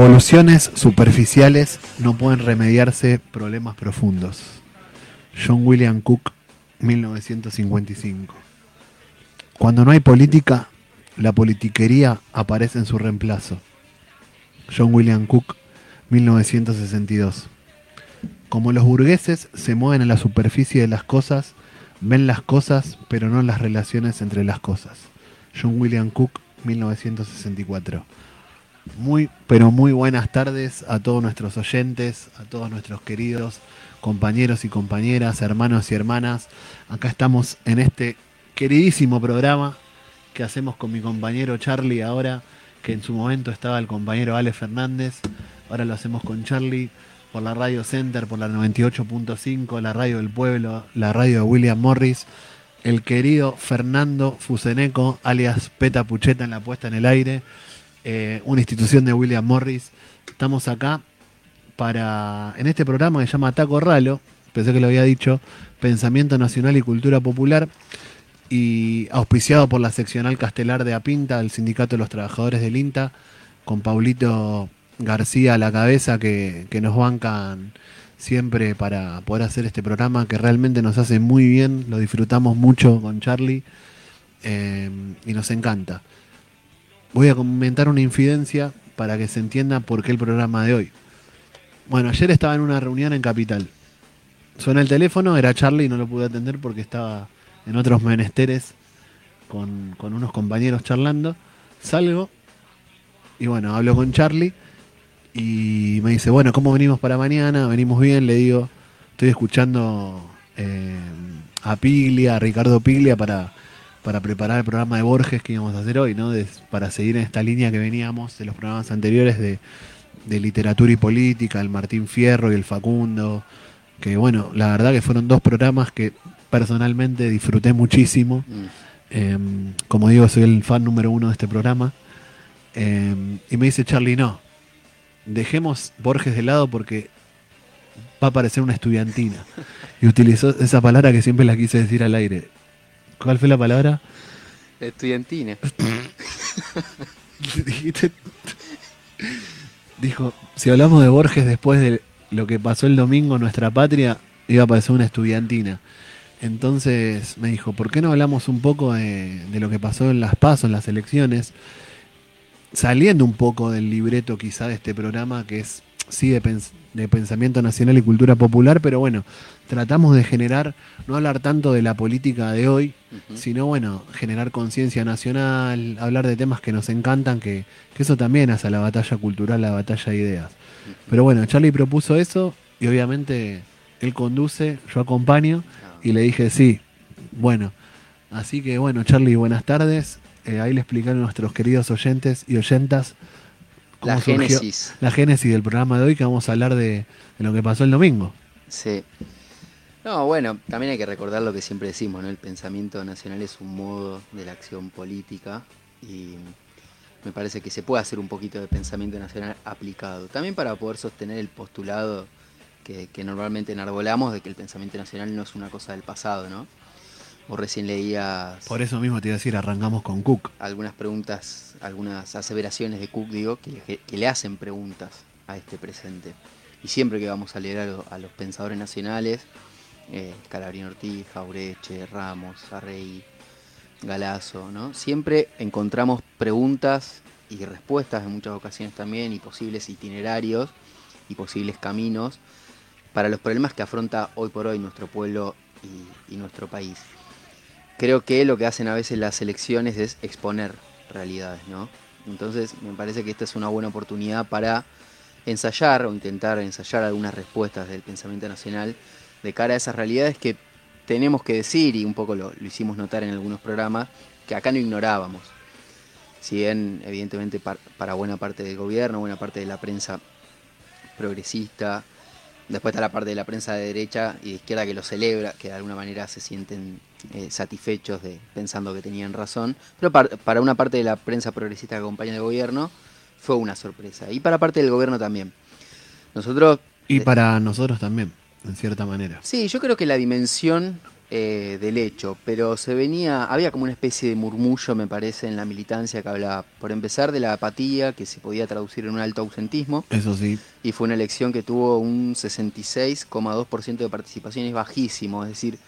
revoluciones superficiales no pueden remediarse problemas profundos. John William Cook, 1955. Cuando no hay política, la politiquería aparece en su reemplazo. John William Cook, 1962. Como los burgueses se mueven en la superficie de las cosas, ven las cosas, pero no las relaciones entre las cosas. John William Cook, 1964. Muy, pero muy buenas tardes a todos nuestros oyentes, a todos nuestros queridos compañeros y compañeras, hermanos y hermanas. Acá estamos en este queridísimo programa que hacemos con mi compañero Charlie ahora, que en su momento estaba el compañero Ale Fernández. Ahora lo hacemos con Charlie por la Radio Center, por la 98.5, la radio del pueblo, la radio de William Morris, el querido Fernando Fuseneco, alias Peta Pucheta en la puesta en el aire, eh, una institución de William Morris. Estamos acá para, en este programa que se llama Taco Ralo, pensé que lo había dicho, Pensamiento Nacional y Cultura Popular, y auspiciado por la seccional Castelar de Apinta, el Sindicato de los Trabajadores del INTA, con Paulito García a la cabeza, que, que nos bancan siempre para poder hacer este programa que realmente nos hace muy bien, lo disfrutamos mucho con Charlie eh, y nos encanta. Voy a comentar una infidencia para que se entienda por qué el programa de hoy. Bueno, ayer estaba en una reunión en Capital. Suena el teléfono, era Charlie y no lo pude atender porque estaba en otros menesteres con, unos compañeros charlando. Salgo y bueno, hablo con Charlie y me dice, bueno, ¿cómo venimos para mañana? Venimos bien, le digo, estoy escuchando eh, a Piglia, a Ricardo Piglia para, para preparar el programa de Borges que íbamos a hacer hoy, ¿no? De- para seguir en esta línea que veníamos de los programas anteriores de, de literatura y política, el Martín Fierro y el Facundo, que bueno, la verdad que fueron dos programas que personalmente disfruté muchísimo. Eh, como digo, soy el fan número uno de este programa. Eh, y me dice Charlie, no, dejemos Borges de lado porque va a parecer una estudiantina. Y utilizó esa palabra que siempre la quise decir al aire. ¿Cuál fue la palabra? Estudiantina. Dijiste- Dijo, si hablamos de Borges después de lo que pasó el domingo en nuestra patria, iba a parecer una estudiantina. Entonces me dijo, ¿por qué no hablamos un poco de, de lo que pasó en las pasos, en las elecciones? Saliendo un poco del libreto quizá de este programa, que es sí de, pens- de pensamiento nacional y cultura popular, pero bueno, tratamos de generar, no hablar tanto de la política de hoy, sino bueno, generar conciencia nacional, hablar de temas que nos encantan, que, que eso también hace a la batalla cultural, la batalla de ideas. Pero bueno, Charlie propuso eso y obviamente él conduce, yo acompaño Ah, y le dije sí, bueno. Así que bueno, Charlie, buenas tardes. Eh, ahí le explicaron a nuestros queridos oyentes y oyentas La surgió génesis. la génesis del programa de hoy, que vamos a hablar de, de lo que pasó el domingo. Sí. No, bueno, también hay que recordar lo que siempre decimos, ¿no? El pensamiento nacional es un modo de la acción política y me parece que se puede hacer un poquito de pensamiento nacional aplicado. También para poder sostener el postulado que, que normalmente enarbolamos de que el pensamiento nacional no es una cosa del pasado, ¿no? Vos recién leías Por eso mismo te iba a decir, arrancamos con Cook. algunas preguntas, algunas aseveraciones de Cook, digo, que, le- que le hacen preguntas a este presente. Y siempre que vamos a leer a, lo- a los pensadores nacionales, eh, Calabrín Ortiz, Jaureche, Ramos, Arrey, Galazo, ¿no? Siempre encontramos preguntas y respuestas en muchas ocasiones también, y posibles itinerarios y posibles caminos para los problemas que afronta hoy por hoy nuestro pueblo y- y nuestro país creo que lo que hacen a veces las elecciones es exponer realidades, ¿no? Entonces me parece que esta es una buena oportunidad para ensayar o intentar ensayar algunas respuestas del pensamiento nacional de cara a esas realidades que tenemos que decir, y un poco lo, hicimos notar en algunos programas, que acá no ignorábamos. Si bien, evidentemente, par- para buena parte del gobierno, buena parte de la prensa progresista, después está la parte de la prensa de derecha y de izquierda que lo celebra, que de alguna manera se sienten eh, satisfechos de pensando que tenían razón, pero par- para una parte de la prensa progresista que acompaña al gobierno fue una sorpresa, y para parte del gobierno también. Nosotros Y Eh, para nosotros también, en cierta manera. Sí, yo creo que la dimensión eh, del hecho, pero se venía, había como una especie de murmullo, me parece, en la militancia que hablaba, por empezar, de la apatía, que se podía traducir en un alto ausentismo. Eso sí. Y fue una elección que tuvo un 66,2% de participación, es bajísimo, es decir,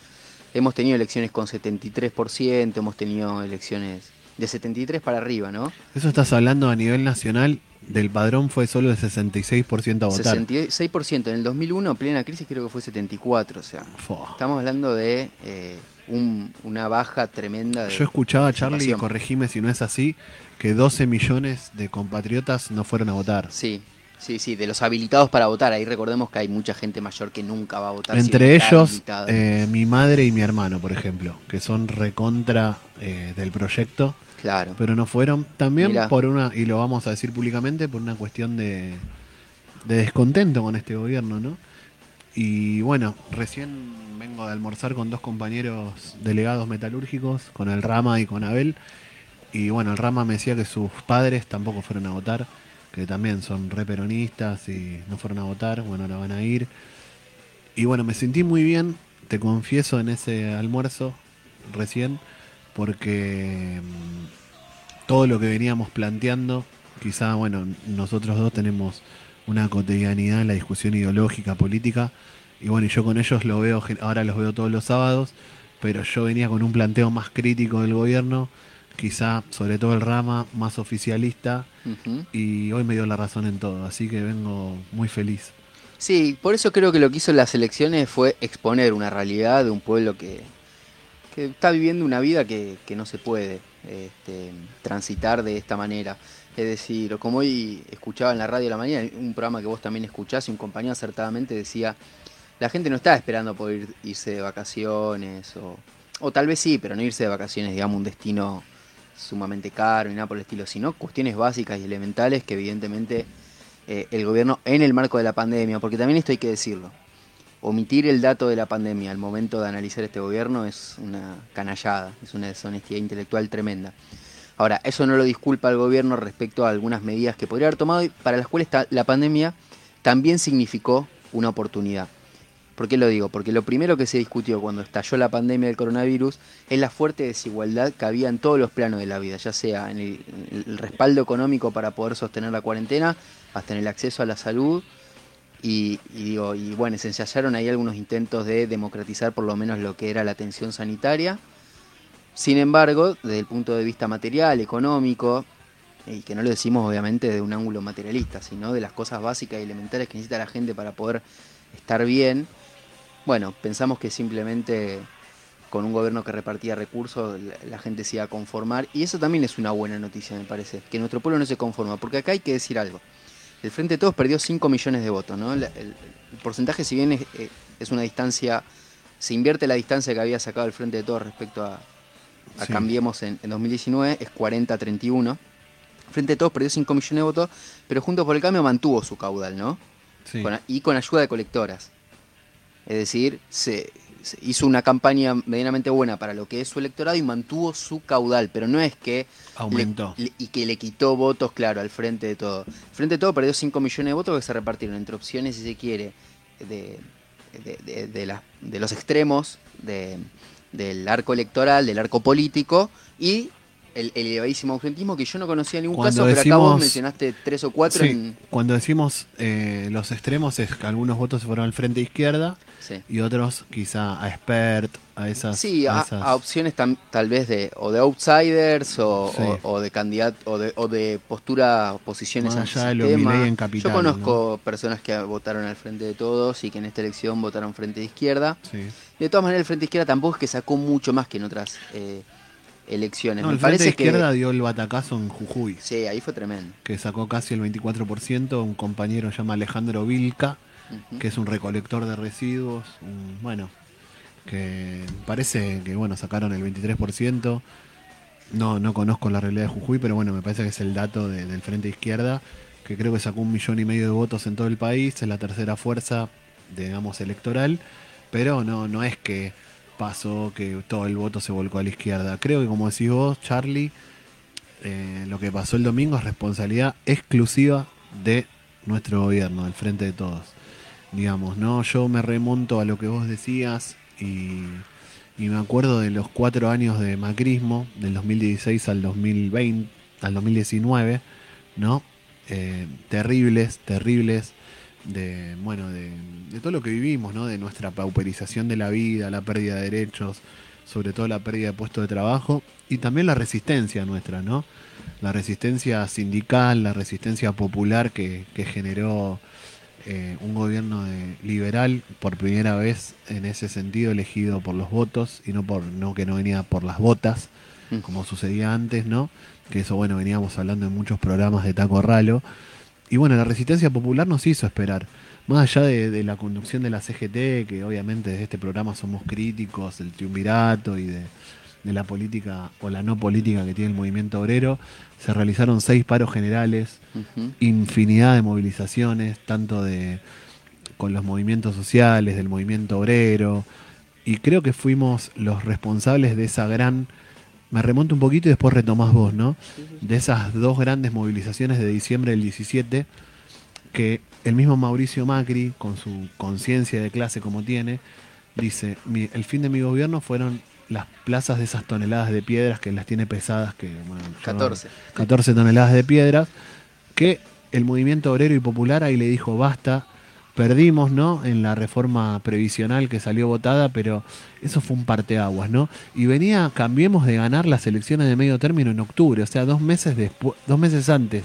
hemos tenido elecciones con 73%, hemos tenido elecciones de 73 para arriba, ¿no? Eso estás hablando a nivel nacional del padrón fue solo el 66% a votar. 66%. En el 2001, plena crisis, creo que fue 74%. O sea, estamos hablando de eh, una baja tremenda. De Yo escuchaba a Charlie, corregime si no es así, que 12 millones de compatriotas no fueron a votar. Sí, sí, sí, de los habilitados para votar. Ahí recordemos que hay mucha gente mayor que nunca va a votar. Entre ellos, eh, mi madre y mi hermano, por ejemplo, que son recontra eh, del proyecto Claro. Pero no fueron también por una, y lo vamos a decir públicamente, por una cuestión de, de descontento con este gobierno, ¿no? Y bueno, recién vengo de almorzar con dos compañeros delegados metalúrgicos, con el Rama y con Abel. Y bueno, el Rama me decía que sus padres tampoco fueron a votar, que también son re peronistas y no fueron a votar, bueno, ahora van a ir. Y bueno, me sentí muy bien, te confieso, en ese almuerzo recién, porque mm, todo lo que veníamos planteando, quizá, bueno, nosotros dos tenemos una cotidianidad en la discusión ideológica, política, y bueno, yo con ellos lo veo, ahora los veo todos los sábados, pero yo venía con un planteo más crítico del gobierno, quizá sobre todo el rama más oficialista, y hoy me dio la razón en todo, así que vengo muy feliz. Sí, por eso creo que lo que hizo en las elecciones fue exponer una realidad de un pueblo que, que está viviendo una vida que, no se puede este, transitar de esta manera. Es decir, como hoy escuchaba en la radio de la mañana, un programa que vos también escuchás y un compañero acertadamente decía, la gente no está esperando poder irse de vacaciones, o, o tal vez sí, pero no irse de vacaciones, digamos, un destino sumamente caro y nada por el estilo, sino cuestiones básicas y elementales que evidentemente eh, el gobierno en el marco de la pandemia, porque también esto hay que decirlo, omitir el dato de la pandemia al momento de analizar este gobierno es una canallada, es una deshonestidad intelectual tremenda. Ahora, eso no lo disculpa al gobierno respecto a algunas medidas que podría haber tomado y para las cuales la pandemia también significó una oportunidad. ¿Por qué lo digo? Porque lo primero que se discutió cuando estalló la pandemia del coronavirus es la fuerte desigualdad que había en todos los planos de la vida, ya sea en el, respaldo económico para poder sostener la cuarentena, hasta en el acceso a la salud, y, digo, y bueno, se ensayaron ahí algunos intentos de democratizar por lo menos lo que era la atención sanitaria. Sin embargo, desde el punto de vista material, económico, y que no lo decimos obviamente de un ángulo materialista, sino de las cosas básicas y elementales que necesita la gente para poder estar bien, bueno, pensamos que simplemente con un gobierno que repartía recursos la, gente se iba a conformar, y eso también es una buena noticia, me parece, que nuestro pueblo no se conforma, porque acá hay que decir algo el Frente de Todos perdió 5 millones de votos, ¿no? El, porcentaje, si bien eh, es, una distancia, se invierte la distancia que había sacado el Frente de Todos respecto a, Cambiemos en, 2019, es 40-31. El Frente de Todos perdió 5 millones de votos, pero Juntos por el Cambio mantuvo su caudal, ¿no? y con ayuda de colectoras. Es decir, se, hizo una campaña medianamente buena para lo que es su electorado y mantuvo su caudal, pero no es que aumentó y que le quitó votos, claro, al frente de todo. El frente de todo perdió 5 millones de votos que se repartieron entre opciones, si se quiere, de, de, de, de los extremos del arco electoral, del arco político y el, elevadísimo ausentismo que yo no conocía ningún caso, pero acá vos mencionaste tres o cuatro. Cuando decimos eh, los extremos es que algunos votos se fueron al frente izquierda y otros quizá a expert, a esas... Sí, a, opciones tal vez de o de outsiders o, de candidato o de, o de postura, posiciones al sistema. En capital, yo conozco personas que votaron al frente de todos y que en esta elección votaron frente de izquierda. De todas maneras, el frente de izquierda tampoco es que sacó mucho más que en otras... Eh, elecciones. Me parece izquierda dio el batacazo en Jujuy. Sí, ahí fue tremendo. Que sacó casi el 24%, un compañero llama Alejandro Vilca, que es un recolector de residuos, bueno, que parece que bueno, sacaron el 23%. No, no conozco la realidad de Jujuy, pero bueno, me parece que es el dato del Frente Izquierda, que creo que sacó un millón y medio de votos en todo el país, es la tercera fuerza, digamos, electoral, pero no, no es que pasó que todo el voto se volcó a la izquierda. Creo que como decís vos, Charlie, eh, lo que pasó el domingo es responsabilidad exclusiva de nuestro gobierno, del frente de todos. Digamos, ¿no? Yo me remonto a lo que vos decías y, y me acuerdo de los cuatro años de macrismo, del 2016 al 2020, al 2019, ¿no? Eh, terribles, terribles, de, bueno, de, de, todo lo que vivimos, ¿no? De nuestra pauperización de la vida, la pérdida de derechos, sobre todo la pérdida de puestos de trabajo y también la resistencia nuestra, ¿no? La resistencia sindical, la resistencia popular que, que generó eh, un gobierno de, liberal por primera vez en ese sentido elegido por los votos y no por no que no venía por las botas Mm. como sucedía antes, ¿no? Que eso bueno veníamos hablando en muchos programas de Taco Ralo y bueno la resistencia popular nos hizo esperar. Más allá de, de la conducción de la CGT que obviamente desde este programa somos críticos del triunvirato y de, de la política o la no política que tiene el movimiento obrero se realizaron seis paros generales infinidad de movilizaciones, tanto de con los movimientos sociales, del movimiento obrero, y creo que fuimos los responsables de esa gran, me remonto un poquito y después retomás vos, ¿no? De esas dos grandes movilizaciones de diciembre del 17, que el mismo Mauricio Macri, con su conciencia de clase como tiene, dice, "Mi- el fin de mi gobierno fueron las plazas de esas toneladas de piedras que las tiene pesadas, que bueno, yo no- 14. 14 toneladas de piedras, que el movimiento obrero y popular ahí le dijo basta, perdimos, ¿no? En la reforma previsional que salió votada, pero eso fue un parteaguas, ¿no? Y venía, cambiemos de ganar las elecciones de medio término en octubre, o sea, dos meses después, dos meses antes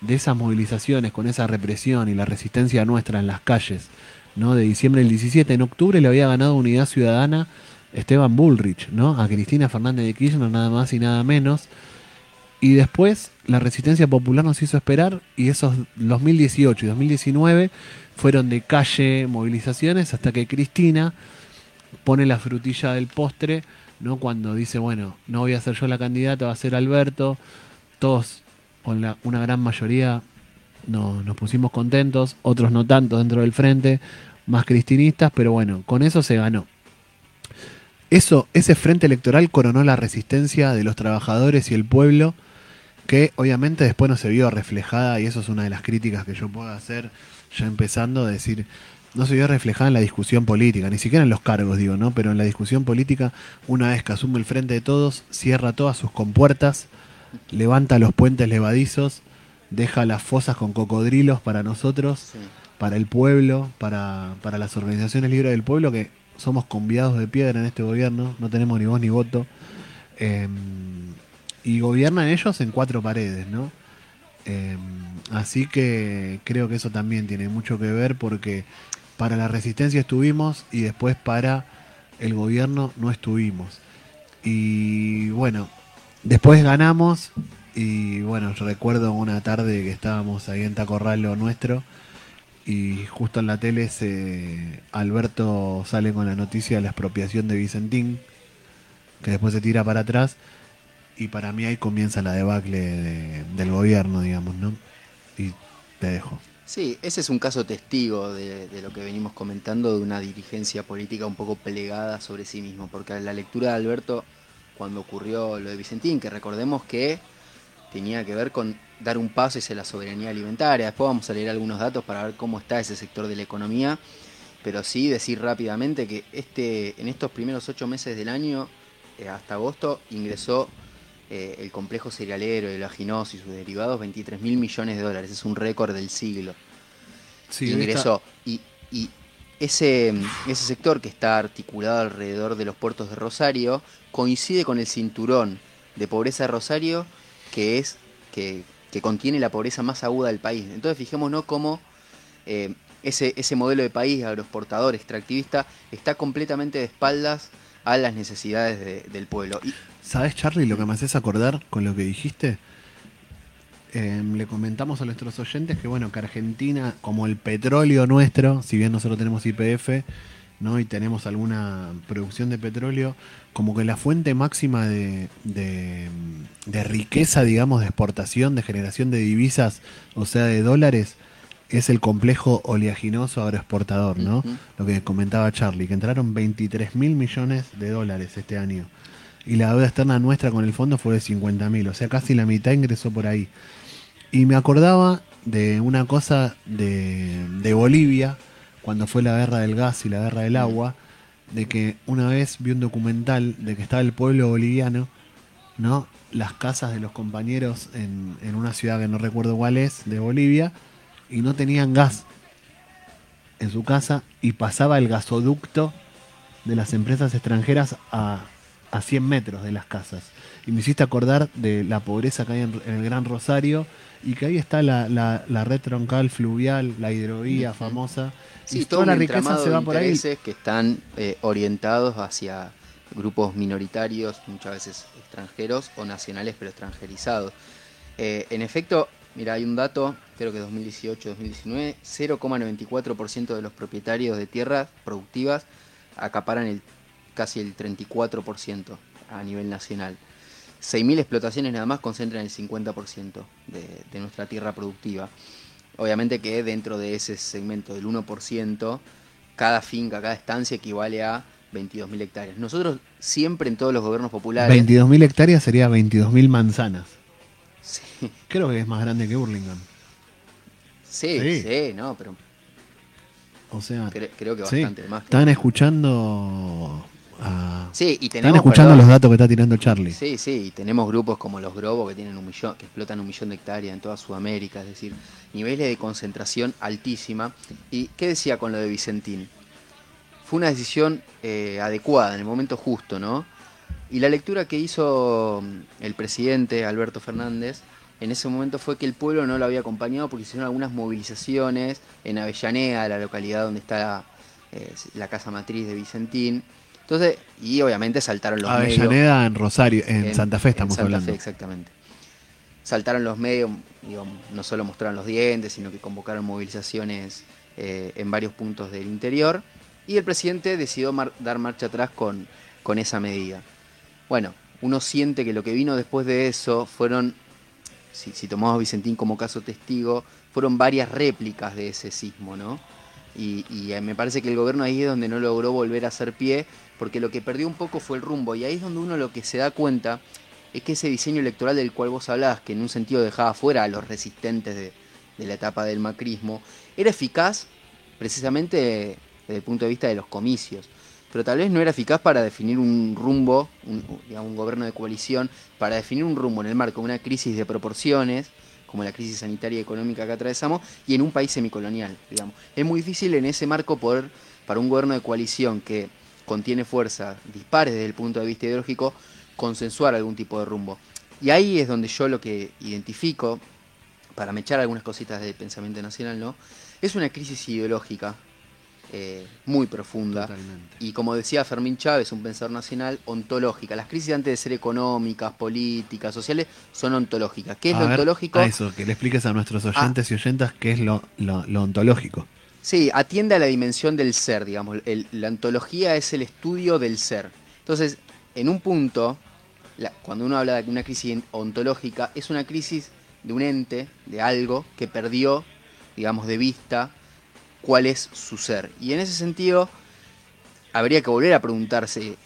de esas movilizaciones, con esa represión y la resistencia nuestra en las calles, ¿no? De diciembre del 17, en octubre le había ganado Unidad Ciudadana Esteban Bullrich, ¿no? A Cristina Fernández de Kirchner, nada más y nada menos. Y después la resistencia popular nos hizo esperar y esos 2018 y 2019 fueron de calle, movilizaciones, hasta que Cristina pone la frutilla del postre, ¿no? Cuando dice, bueno, no voy a ser yo la candidata, va a ser Alberto. Todos, con la, una gran mayoría, no, nos pusimos contentos, otros no tanto dentro del frente, más cristinistas, pero bueno, con eso se ganó. Eso, ese frente electoral coronó la resistencia de los trabajadores y el pueblo, que obviamente después no se vio reflejada, y eso es una de las críticas que yo puedo hacer, ya empezando a decir, no se vio reflejada en la discusión política, ni siquiera en los cargos, digo, ¿no? Pero en la discusión política, una vez que asume el frente de todos, cierra todas sus compuertas, levanta los puentes levadizos, deja las fosas con cocodrilos para nosotros, Sí. para el pueblo, para, para las organizaciones libres del pueblo, que somos convidados de piedra en este gobierno, no tenemos ni voz ni voto, eh, y gobiernan ellos en cuatro paredes, ¿no? Eh, así que creo que eso también tiene mucho que ver porque para la resistencia estuvimos y después para el gobierno no estuvimos. Y bueno, después ganamos y bueno, yo recuerdo una tarde que estábamos ahí en Tacorralo nuestro y justo en la tele se, Alberto sale con la noticia de la expropiación de Vicentín, que después se tira para atrás y para mí ahí comienza la debacle de- del gobierno, digamos, ¿no? Y te dejo. Sí, ese es un caso testigo de, de lo que venimos comentando, de una dirigencia política un poco plegada sobre sí mismo, porque a la lectura de Alberto, cuando ocurrió lo de Vicentín, que recordemos que tenía que ver con dar un paso hacia la soberanía alimentaria, después vamos a leer algunos datos para ver cómo está ese sector de la economía, pero sí decir rápidamente que este, en estos primeros ocho meses del año, eh, hasta agosto, ingresó eh, el complejo cerealero, el aginoso y sus derivados 23 mil millones de dólares. Es un récord del siglo. ingresó. Y, y ese, ese sector que está articulado alrededor de los puertos de Rosario coincide con el cinturón de pobreza de Rosario que es que, que contiene la pobreza más aguda del país. Entonces fijémonos cómo eh, ese, ese modelo de país agroexportador, extractivista, está completamente de espaldas a las necesidades de- del pueblo. Y, ¿Sabes, Charlie, lo que me haces acordar con lo que dijiste? Eh, le comentamos a nuestros oyentes que, bueno, que Argentina, como el petróleo nuestro, si bien nosotros tenemos IPF, ¿no? Y tenemos alguna producción de petróleo, como que la fuente máxima de, de, de riqueza, digamos, de exportación, de generación de divisas, o sea, de dólares, es el complejo oleaginoso agroexportador, ¿no? Lo que comentaba Charlie, que entraron 23 mil millones de dólares este año. Y la deuda externa nuestra con el fondo fue de 50 mil, o sea, casi la mitad ingresó por ahí. Y me acordaba de una cosa de, de Bolivia, cuando fue la guerra del gas y la guerra del agua, de que una vez vi un documental de que estaba el pueblo boliviano, ¿no? Las casas de los compañeros en, en una ciudad que no recuerdo cuál es, de Bolivia, y no tenían gas en su casa y pasaba el gasoducto de las empresas extranjeras a, a 100 metros de las casas. Y me hiciste acordar de la pobreza que hay en, en el Gran Rosario y que ahí está la, la- la red troncal fluvial, la hidrovía famosa. Sí, y todo toda la riqueza se va por ahí. que están eh, orientados hacia grupos minoritarios, muchas veces extranjeros o nacionales pero extranjerizados. Eh, en efecto, mira, hay un dato, creo que 2018-2019, 0,94% de los propietarios de tierras productivas acaparan el, casi el 34% a nivel nacional. 6.000 explotaciones nada más concentran el 50% de, de nuestra tierra productiva. Obviamente que dentro de ese segmento del 1%, cada finca, cada estancia equivale a 22.000 hectáreas. Nosotros siempre en todos los gobiernos populares... 22.000 hectáreas sería 22.000 manzanas. Sí, Creo que es más grande que Burlingame. sí, Sí. sí, no, pero O sea, cre- creo que sí. bastante más. que- estaban escuchando a... Sí, y tenemos... escuchando perdón, los datos que está tirando Charlie. Sí, sí, y tenemos grupos como los Grobo que tienen un millón, que explotan un millón de hectáreas en toda Sudamérica, es decir, niveles de concentración altísima. ¿Y qué decía con lo de Vicentín? Fue una decisión eh, adecuada, en el momento justo, ¿no? Y la lectura que hizo mm, el presidente Alberto Fernández en ese momento fue que el pueblo no lo había acompañado porque hicieron algunas movilizaciones en Avellaneda, la localidad donde está eh, la casa matriz de Vicentín. Entonces, y obviamente saltaron los medios. Avellaneda en Rosario, en, Santa Fe estamos en Santa hablando. Fe, exactamente. Saltaron los medios, digo, no solo mostraron los dientes, sino que convocaron movilizaciones eh, en varios puntos del interior. Y el presidente decidió mar- dar marcha atrás con, con esa medida. Bueno, uno siente que lo que vino después de eso fueron, si, si tomamos a Vicentín como caso testigo, fueron varias réplicas de ese sismo, ¿no? Y, y, eh, me parece que el gobierno ahí es donde no logró volver a hacer pie, porque lo que perdió un poco fue el rumbo. Y ahí es donde uno lo que se da cuenta es que ese diseño electoral del cual vos hablabas, que en un sentido dejaba fuera a los resistentes de, de la etapa del macrismo, era eficaz precisamente desde el punto de vista de los comicios. Pero tal vez no era eficaz para definir un rumbo, un, digamos, un gobierno de coalición, para definir un rumbo en el marco de una crisis de proporciones, como la crisis sanitaria y económica que atravesamos, y en un país semicolonial, digamos. Es muy difícil en ese marco poder, para un gobierno de coalición que contiene fuerzas dispares desde el punto de vista ideológico, consensuar algún tipo de rumbo. Y ahí es donde yo lo que identifico, para mechar algunas cositas del pensamiento nacional, ¿no? Es una crisis ideológica eh, muy profunda. Totalmente. Y como decía Fermín Chávez, un pensador nacional, ontológica. Las crisis antes de ser económicas, políticas, sociales, son ontológicas. ¿Qué es A lo ver, ontológico? Ah. a eso, que le expliques a nuestros oyentes y oyentas qué es lo, lo- lo ontológico. Sí, atiende a la dimensión del ser, digamos. La ontología es el estudio del ser. Entonces, en un punto, cuando uno habla de una crisis ontológica, es una crisis de un ente, de algo, que perdió, digamos, de vista cuál es su ser. Y en ese sentido, habría que volver a preguntarse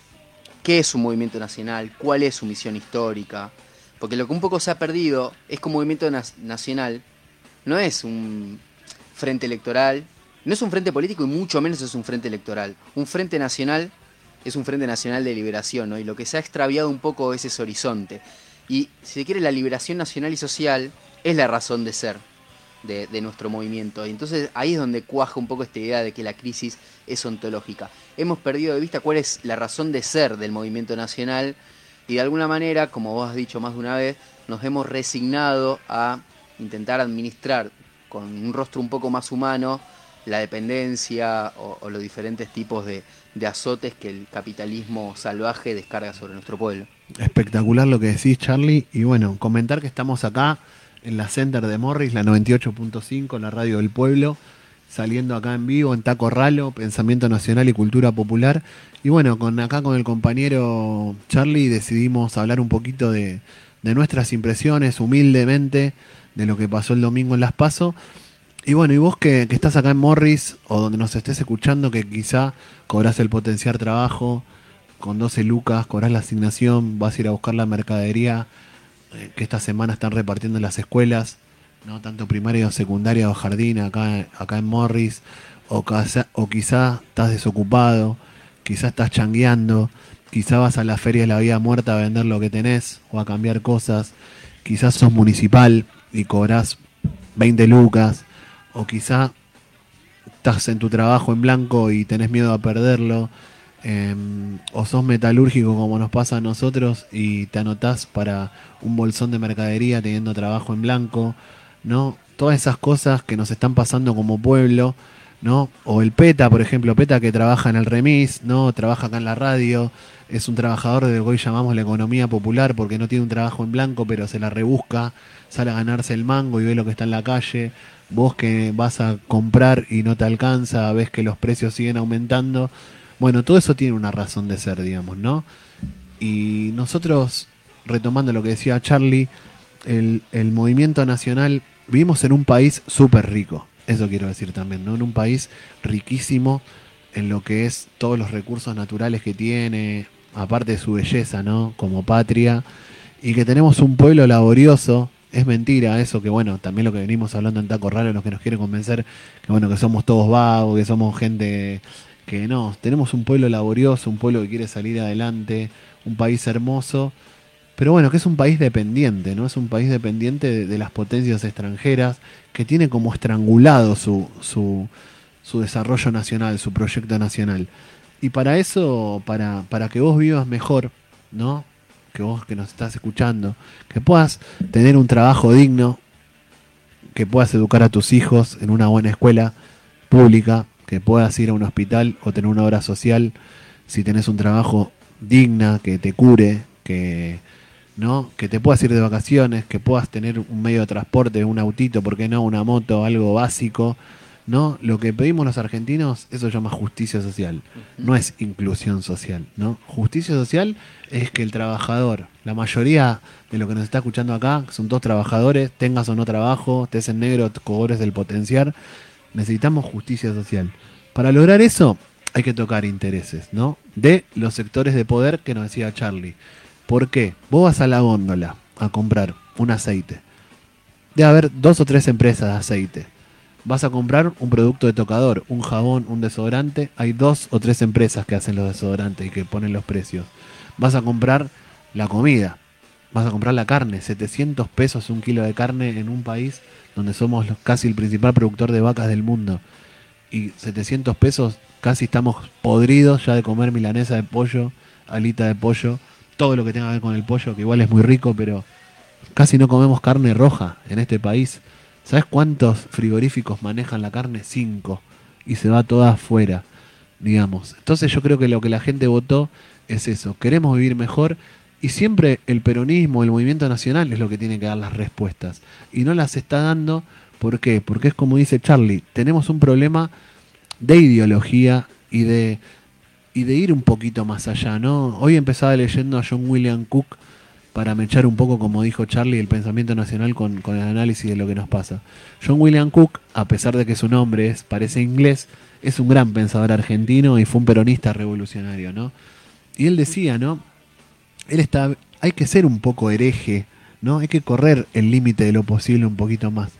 qué es un movimiento nacional, cuál es su misión histórica. Porque lo que un poco se ha perdido es que un movimiento nacional no es un frente electoral, no es un frente político y mucho menos es un frente electoral. Un frente nacional es un frente nacional de liberación, ¿no? Y lo que se ha extraviado un poco es ese horizonte. Y si se quiere, la liberación nacional y social es la razón de ser de, de nuestro movimiento. Y entonces ahí es donde cuaja un poco esta idea de que la crisis es ontológica. Hemos perdido de vista cuál es la razón de ser del movimiento nacional y de alguna manera, como vos has dicho más de una vez, nos hemos resignado a intentar administrar con un rostro un poco más humano la dependencia o, los diferentes tipos de, azotes que el capitalismo salvaje descarga sobre nuestro pueblo. Espectacular lo que decís, Charlie. Y bueno, comentar que estamos acá en la Center de Morris, la 98.5, la radio del pueblo, saliendo acá en vivo en Taco Ralo, Pensamiento Nacional y Cultura Popular. Y bueno, con acá con el compañero Charlie decidimos hablar un poquito de nuestras impresiones, humildemente, de lo que pasó el domingo en Las Paso. Y bueno, y vos que, estás acá en Morris o donde nos estés escuchando, que quizá cobrás el potenciar trabajo, con 12 lucas, cobras la asignación, vas a ir a buscar la mercadería eh, que esta semana están repartiendo en las escuelas, no tanto primaria o secundaria o jardín acá, acá en Morris, o, casa- o quizá estás desocupado, quizás estás changueando, quizás vas a la feria de la vida muerta a vender lo que tenés o a cambiar cosas, quizás sos municipal y cobras 20 lucas, o quizás estás en tu trabajo en blanco y tenés miedo a perderlo, em, o sos metalúrgico como nos pasa a nosotros y te anotás para un bolsón de mercadería teniendo trabajo en blanco, ¿no? Todas esas cosas que nos están pasando como pueblo, ¿no? O el PETA, por ejemplo, PETA que trabaja en el remis, ¿no? Trabaja acá en la radio, es un trabajador de lo que hoy llamamos la economía popular porque no tiene un trabajo en blanco, pero se la rebusca, sale a ganarse el mango y ve lo que está en la calle. Vos que vas a comprar y no te alcanza, ves que los precios siguen aumentando. Bueno, todo eso tiene una razón de ser, digamos, ¿no? Y nosotros, retomando lo que decía Charlie, el, el movimiento nacional, vivimos en un país súper rico, eso quiero decir también, ¿no? En un país riquísimo en lo que es todos los recursos naturales que tiene, aparte de su belleza, ¿no? Como patria, y que tenemos un pueblo laborioso. Es mentira eso que, bueno, también lo que venimos hablando en Taco Raro, los que nos quieren convencer que, bueno, que somos todos vagos, que somos gente que no, tenemos un pueblo laborioso, un pueblo que quiere salir adelante, un país hermoso, pero bueno, que es un país dependiente, ¿no? Es un país dependiente de, de las potencias extranjeras, que tiene como estrangulado su, su, su desarrollo nacional, su proyecto nacional. Y para eso, para, para que vos vivas mejor, ¿no? Que vos que nos estás escuchando, que puedas tener un trabajo digno, que puedas educar a tus hijos en una buena escuela pública, que puedas ir a un hospital o tener una obra social, si tenés un trabajo digna, que te cure, que, ¿no? que te puedas ir de vacaciones, que puedas tener un medio de transporte, un autito, ¿por qué no? Una moto, algo básico, ¿no? Lo que pedimos los argentinos, eso se llama justicia social, no es inclusión social, ¿no? Justicia social es que el trabajador, la mayoría de lo que nos está escuchando acá, son dos trabajadores, tengas o no trabajo, estés en negro, cobres del potenciar, necesitamos justicia social. Para lograr eso, hay que tocar intereses, ¿no? De los sectores de poder que nos decía Charlie. ¿Por qué? Vos vas a la góndola a comprar un aceite. Debe haber dos o tres empresas de aceite vas a comprar un producto de tocador, un jabón, un desodorante, hay dos o tres empresas que hacen los desodorantes y que ponen los precios. Vas a comprar la comida, vas a comprar la carne, 700 pesos un kilo de carne en un país donde somos casi el principal productor de vacas del mundo. Y 700 pesos casi estamos podridos ya de comer milanesa de pollo, alita de pollo, todo lo que tenga que ver con el pollo, que igual es muy rico, pero casi no comemos carne roja en este país. ¿Sabes cuántos frigoríficos manejan la carne? Cinco. Y se va toda afuera, digamos. Entonces yo creo que lo que la gente votó es eso. Queremos vivir mejor y siempre el peronismo, el movimiento nacional es lo que tiene que dar las respuestas. Y no las está dando, ¿por qué? Porque es como dice Charlie, tenemos un problema de ideología y de, y de ir un poquito más allá, ¿no? Hoy empezaba leyendo a John William Cook, para mechar un poco, como dijo Charlie, el pensamiento nacional con, el análisis de lo que nos pasa. John William Cook, a pesar de que su nombre es, parece inglés, es un gran pensador argentino y fue un peronista revolucionario, ¿no? Y él decía, ¿no? Él está, hay que ser un poco hereje, ¿no? Hay que correr el límite de lo posible un poquito más.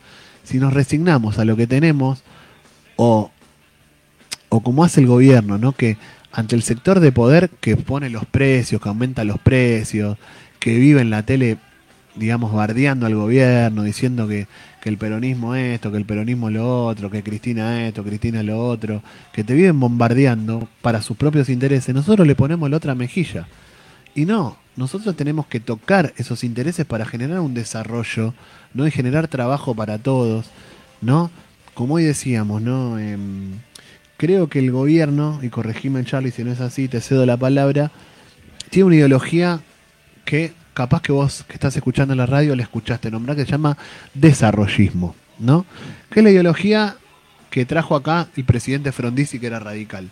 Si nos resignamos a lo que tenemos, o, o como hace el gobierno, ¿no? Que ante el sector de poder que pone los precios, que aumenta los precios, que vive en la tele, digamos, bardeando al gobierno, diciendo que, el peronismo esto, que el peronismo lo otro, que Cristina esto, Cristina lo otro, que te viven bombardeando para sus propios intereses, nosotros le ponemos la otra mejilla. Y no, nosotros tenemos que tocar esos intereses para generar un desarrollo, ¿no? Y generar trabajo para todos, ¿no? Como hoy decíamos, ¿no? Em, creo que el gobierno, y corregime Charlie si no es así, te cedo la palabra, tiene una ideología que capaz que vos que estás escuchando en la radio le escuchaste nombrar, que se llama desarrollismo, ¿no? Que es la ideología que trajo acá el presidente Frondizi, que era radical,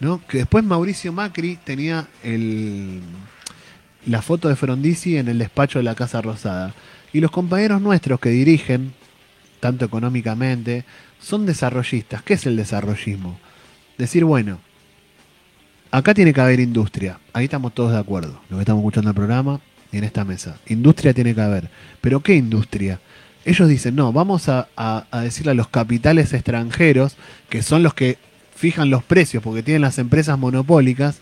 ¿no? Que después Mauricio Macri tenía el, la foto de Frondizi en el despacho de la Casa Rosada. Y los compañeros nuestros que dirigen, tanto económicamente, son desarrollistas. ¿Qué es el desarrollismo? Decir, bueno, acá tiene que haber industria. Ahí estamos todos de acuerdo. Los que estamos escuchando el programa y en esta mesa. Industria tiene que haber. ¿Pero qué industria? Ellos dicen, no, vamos a, decirle a los capitales extranjeros, que son los que fijan los precios porque tienen las empresas monopólicas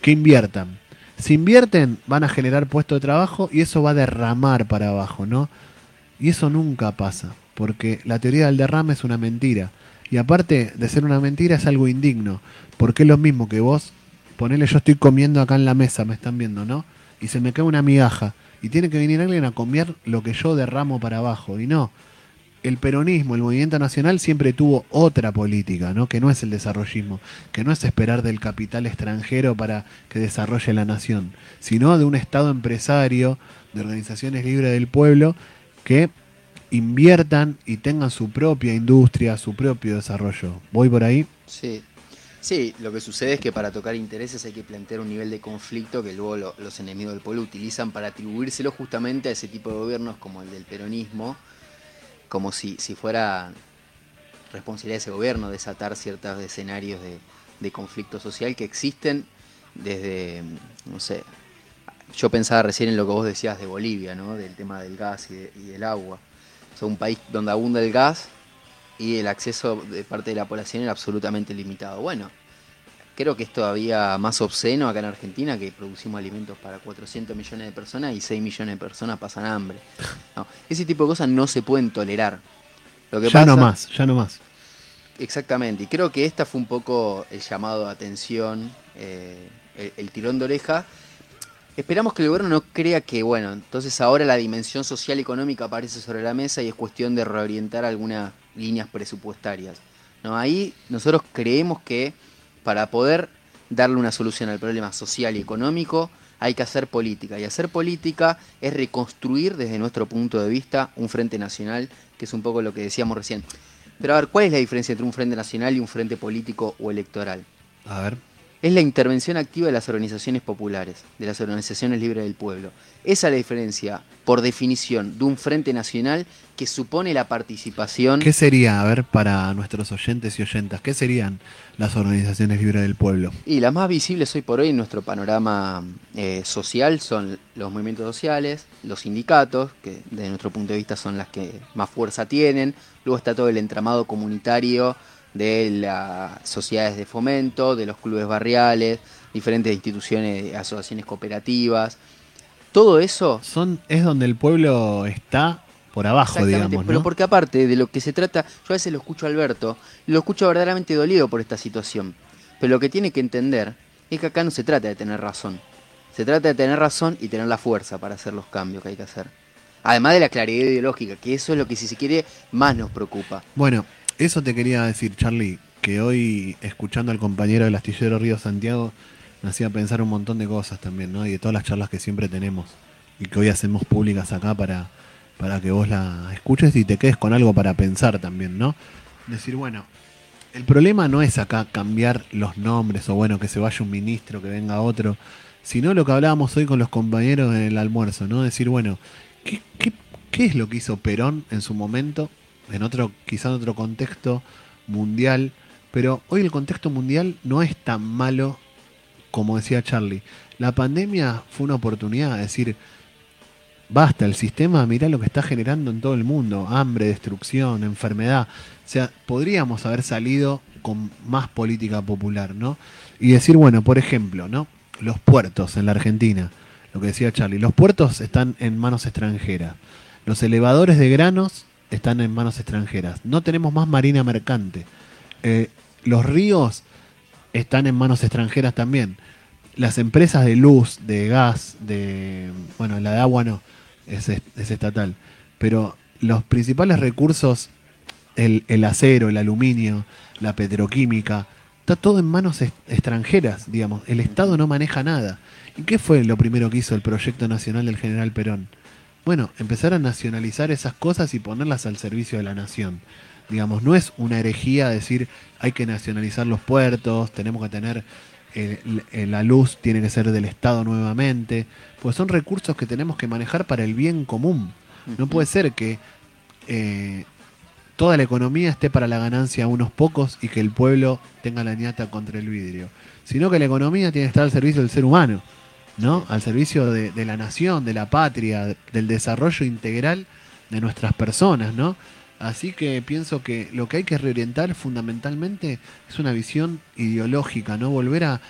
que inviertan. Si invierten, van a generar puestos de trabajo y eso va a derramar para abajo, ¿no? Y eso nunca pasa, porque la teoría del derrame es una mentira. Y aparte de ser una mentira, es algo indigno. Porque es lo mismo que vos, ponele, yo estoy comiendo acá en la mesa, me están viendo, ¿no? Y se me cae una migaja. Y tiene que venir alguien a comer lo que yo derramo para abajo. Y no. El peronismo, el movimiento nacional siempre tuvo otra política, ¿no? Que no es el desarrollismo, que no es esperar del capital extranjero para que desarrolle la nación, sino de un Estado empresario, de organizaciones libres del pueblo, que inviertan y tengan su propia industria, su propio desarrollo. ¿Voy por ahí? Sí. Sí, lo que sucede es que para tocar intereses hay que plantear un nivel de conflicto que luego los enemigos del pueblo utilizan para atribuírselo justamente a ese tipo de gobiernos como el del peronismo, como si, si fuera responsabilidad de ese gobierno desatar ciertos escenarios de, de conflicto social que existen desde, no sé, yo pensaba recién en lo que vos decías de Bolivia, ¿no? Del tema del gas y, del agua. Es un país donde abunda el gas y el acceso de parte de la población era absolutamente limitado. Bueno, creo que es todavía más obsceno acá en Argentina que producimos alimentos para 400 millones de personas y 6 millones de personas pasan hambre. ese tipo de cosas no se pueden tolerar. Lo que ya no más, ya no más. Exactamente, y creo que esta fue un poco el llamado de atención, eh, el tirón de oreja Esperamos que el gobierno no crea que, bueno, entonces ahora la dimensión social y económica aparece sobre la mesa y es cuestión de reorientar algunas líneas presupuestarias. ¿no? Ahí nosotros creemos que para poder darle una solución al problema social y económico hay que hacer política. Y hacer política es reconstruir desde nuestro punto de vista un frente nacional, que es un poco lo que decíamos recién. Pero a ver, ¿cuál es la diferencia entre un frente nacional y un frente político o electoral? A ver es la intervención activa de las organizaciones populares, de las organizaciones libres del pueblo. Esa es la diferencia, por definición, de un frente nacional que supone la participación. ¿Qué sería, a ver, para nuestros oyentes y oyentas, qué serían las organizaciones libres del pueblo? Y las más visibles hoy por hoy en nuestro panorama eh, social son los movimientos sociales, los sindicatos, que desde nuestro punto de vista son las que más fuerza tienen, luego está todo el entramado comunitario de las sociedades de fomento, de los clubes barriales, diferentes instituciones, asociaciones cooperativas. Todo eso... Son, es donde el pueblo está por abajo, digamos. Pero porque aparte de lo que se trata, yo a veces lo escucho a Alberto, lo escucho verdaderamente dolido por esta situación. Pero lo que tiene que entender es que acá no se trata de tener razón. Se trata de tener razón y tener la fuerza para hacer los cambios que hay que hacer. Además de la claridad ideológica, que eso es lo que si se quiere más nos preocupa. Bueno, eso te quería decir, Charlie, que hoy, escuchando al compañero del astillero Río Santiago, me hacía pensar un montón de cosas también, ¿no? Y de todas las charlas que siempre tenemos y que hoy hacemos públicas acá para, para que vos la escuches y te quedes con algo para pensar también, ¿no? Decir, bueno, el problema no es acá cambiar los nombres o bueno, que se vaya un ministro, que venga otro, sino lo que hablábamos hoy con los compañeros en el almuerzo, ¿no? Decir, bueno, ¿qué, qué, qué es lo que hizo Perón en su momento en otro, quizá en otro contexto mundial, pero hoy el contexto mundial no es tan malo como decía Charlie. La pandemia fue una oportunidad, de decir, basta, el sistema, mirá lo que está generando en todo el mundo, hambre, destrucción, enfermedad. O sea, podríamos haber salido con más política popular, ¿no? Y decir, bueno, por ejemplo, ¿no? Los puertos en la Argentina, lo que decía Charlie, los puertos están en manos extranjeras. Los elevadores de granos están en manos extranjeras. No tenemos más marina mercante. Eh, los ríos están en manos extranjeras también. Las empresas de luz, de gas, de. Bueno, la de agua no, es, estatal. Pero los principales recursos, el, el, acero, el aluminio, la petroquímica, está todo en manos extranjeras, digamos. El Estado no maneja nada. ¿Y qué fue lo primero que hizo el proyecto nacional del general Perón? Bueno, empezar a nacionalizar esas cosas y ponerlas al servicio de la nación. Digamos, no es una herejía decir hay que nacionalizar los puertos, tenemos que tener la luz, tiene que ser del Estado nuevamente, pues son recursos que tenemos que manejar para el bien común. No puede ser que eh, toda la economía esté para la ganancia de unos pocos y que el pueblo tenga la ñata contra el vidrio, sino que la economía tiene que estar al servicio del ser humano. ¿No? Al servicio de, la nación, de la patria, del desarrollo integral de nuestras personas, ¿no? Así que pienso que lo que hay que reorientar fundamentalmente es una visión ideológica, no volver a,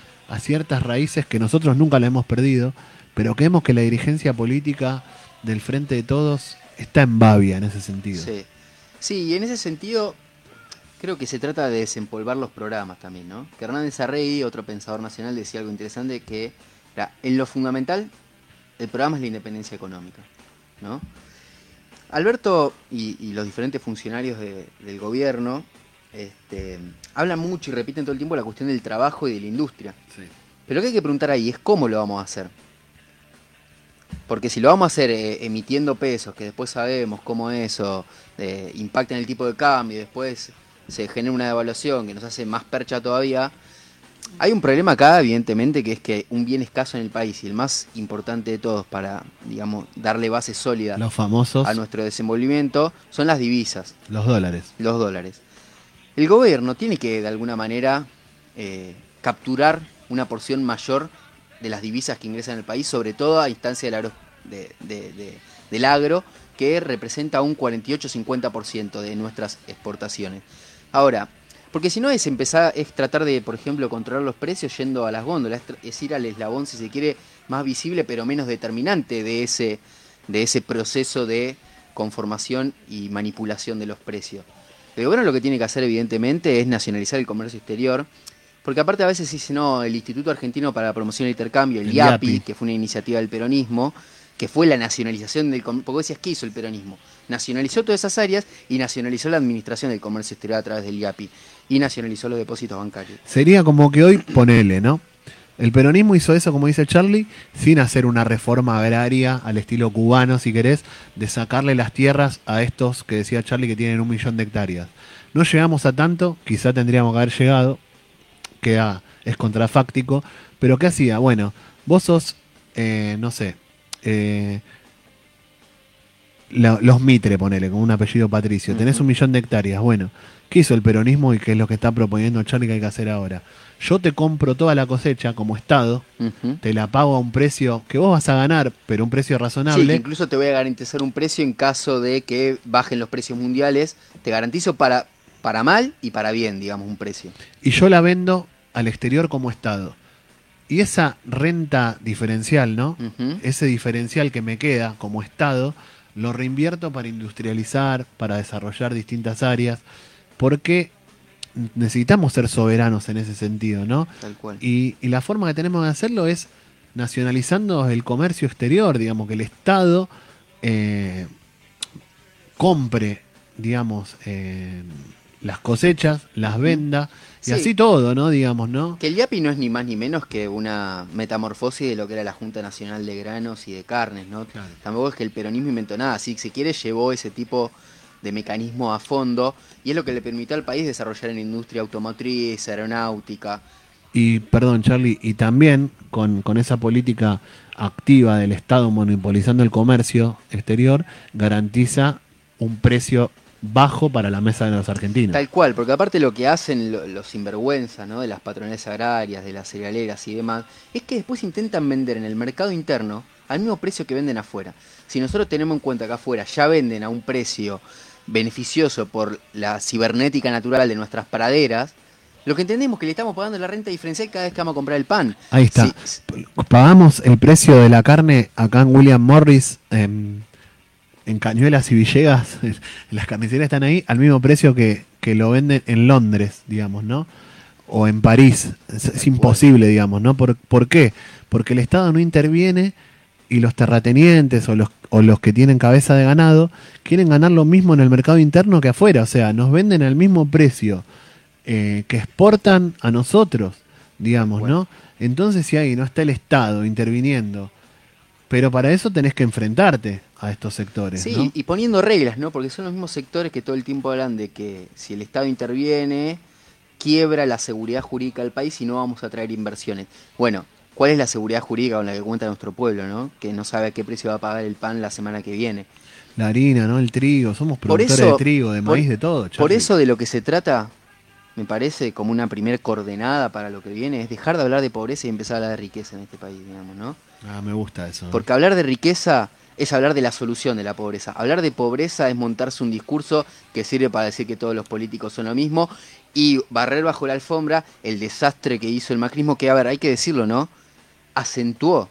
ciertas raíces que nosotros nunca la hemos perdido, pero creemos que la dirigencia política del Frente de Todos está en babia en ese sentido. Sí. sí, y en ese sentido creo que se trata de desempolvar los programas también, ¿no? Que Hernández Arregui, otro pensador nacional, decía algo interesante que en lo fundamental el programa es la independencia económica, ¿no? Alberto y, los diferentes funcionarios del gobierno este, hablan mucho y repiten todo el tiempo la cuestión del trabajo y de la industria. Pero lo que hay que preguntar ahí es cómo lo vamos a hacer. Porque si lo vamos a hacer eh, emitiendo pesos, que después sabemos cómo eso eh, impacta en el tipo de cambio, y después se genera una devaluación que nos hace más percha todavía, hay un problema acá, evidentemente, que es que un bien escaso en el país y el más importante de todos para, digamos, darle base sólida los famosos, a nuestro desenvolvimiento son las divisas. Los dólares. Los dólares. El gobierno tiene que, de alguna manera, eh, capturar una porción mayor de las divisas que ingresan al país, sobre todo a instancia del, del agro, que representa un 48-50% de nuestras exportaciones. Ahora, porque si no es empezar, es tratar de, por ejemplo, controlar los precios yendo a las góndolas, es ir al eslabón, si se quiere, más visible pero menos determinante de ese, de ese proceso de conformación y manipulación de los precios. El gobierno lo que tiene que hacer, evidentemente, es nacionalizar el comercio exterior, porque aparte a veces dice, no, el Instituto Argentino para la Promoción del Intercambio, el, IAPI, que fue una iniciativa del peronismo, que fue la nacionalización del comercio, porque decías, ¿qué hizo el peronismo? Nacionalizó todas esas áreas y nacionalizó la administración del comercio exterior a través del IAPI y nacionalizó los depósitos bancarios. Sería como que hoy ponele, ¿no? El peronismo hizo eso, como dice Charlie, sin hacer una reforma agraria al estilo cubano, si querés, de sacarle las tierras a estos que decía Charlie que tienen un millón de hectáreas. No llegamos a tanto, quizá tendríamos que haber llegado, que es contrafáctico, pero ¿qué hacía? Bueno, vos sos, eh, no sé, eh, los Mitre, ponele, con un apellido patricio, tenés un millón de hectáreas, bueno, ¿qué hizo el peronismo y qué es lo que está proponiendo Charlie que hay que hacer ahora? Yo te compro toda la cosecha como Estado, te la pago a un precio que vos vas a ganar, pero un precio razonable. Sí, incluso te voy a garantizar un precio en caso de que bajen los precios mundiales. Te garantizo para, para mal y para bien, digamos, un precio. Y yo la vendo al exterior como Estado. Y esa renta diferencial, ¿no? Ese diferencial que me queda como Estado, lo reinvierto para industrializar, para desarrollar distintas áreas, porque necesitamos ser soberanos en ese sentido, ¿no? Tal cual. Y, la forma que tenemos de hacerlo es nacionalizando el comercio exterior, digamos, que el Estado eh, compre, digamos, eh, las cosechas, las venda, y así todo, ¿no? Digamos, ¿no? Que el IAPI no es ni más ni menos que una metamorfosis de lo que era la Junta Nacional de Granos y de Carnes, ¿no? Tampoco es que el peronismo inventó nada, si se quiere llevó ese tipo de mecanismo a fondo y es lo que le permitió al país desarrollar en industria automotriz, aeronáutica. Y, perdón, Charlie, y también con, con esa política activa del Estado monopolizando el comercio exterior, garantiza un precio bajo para la mesa de los argentinos. Tal cual, porque aparte lo que hacen los sinvergüenzas ¿no? de las patronales agrarias, de las cerealeras y demás, es que después intentan vender en el mercado interno al mismo precio que venden afuera. Si nosotros tenemos en cuenta que afuera ya venden a un precio beneficioso por la cibernética natural de nuestras praderas, lo que entendemos es que le estamos pagando la renta diferencial cada vez que vamos a comprar el pan. Ahí está. Pagamos el precio de la carne acá en William Morris. en en Cañuelas y Villegas, las carnicerías están ahí al mismo precio que, lo venden en Londres, digamos, ¿no? O en París. Es, imposible, digamos, ¿no? ¿Por, ¿Por, qué? Porque el Estado no interviene y los terratenientes o los, o los que tienen cabeza de ganado quieren ganar lo mismo en el mercado interno que afuera. O sea, nos venden al mismo precio eh, que exportan a nosotros, digamos, ¿no? Entonces, si ahí no está el Estado interviniendo, pero para eso tenés que enfrentarte a estos sectores. Sí, y poniendo reglas, ¿no? Porque son los mismos sectores que todo el tiempo hablan de que si el Estado interviene, quiebra la seguridad jurídica del país y no vamos a traer inversiones. Bueno, ¿cuál es la seguridad jurídica con la que cuenta nuestro pueblo, ¿no? Que no sabe a qué precio va a pagar el pan la semana que viene. La harina, ¿no? El trigo, somos productores de trigo, de maíz, de todo. Por eso de lo que se trata, me parece como una primer coordenada para lo que viene, es dejar de hablar de pobreza y empezar a hablar de riqueza en este país, digamos, ¿no? Ah, me gusta eso. Porque hablar de riqueza es hablar de la solución de la pobreza. Hablar de pobreza es montarse un discurso que sirve para decir que todos los políticos son lo mismo y barrer bajo la alfombra el desastre que hizo el macrismo, que a ver, hay que decirlo, ¿no? Acentuó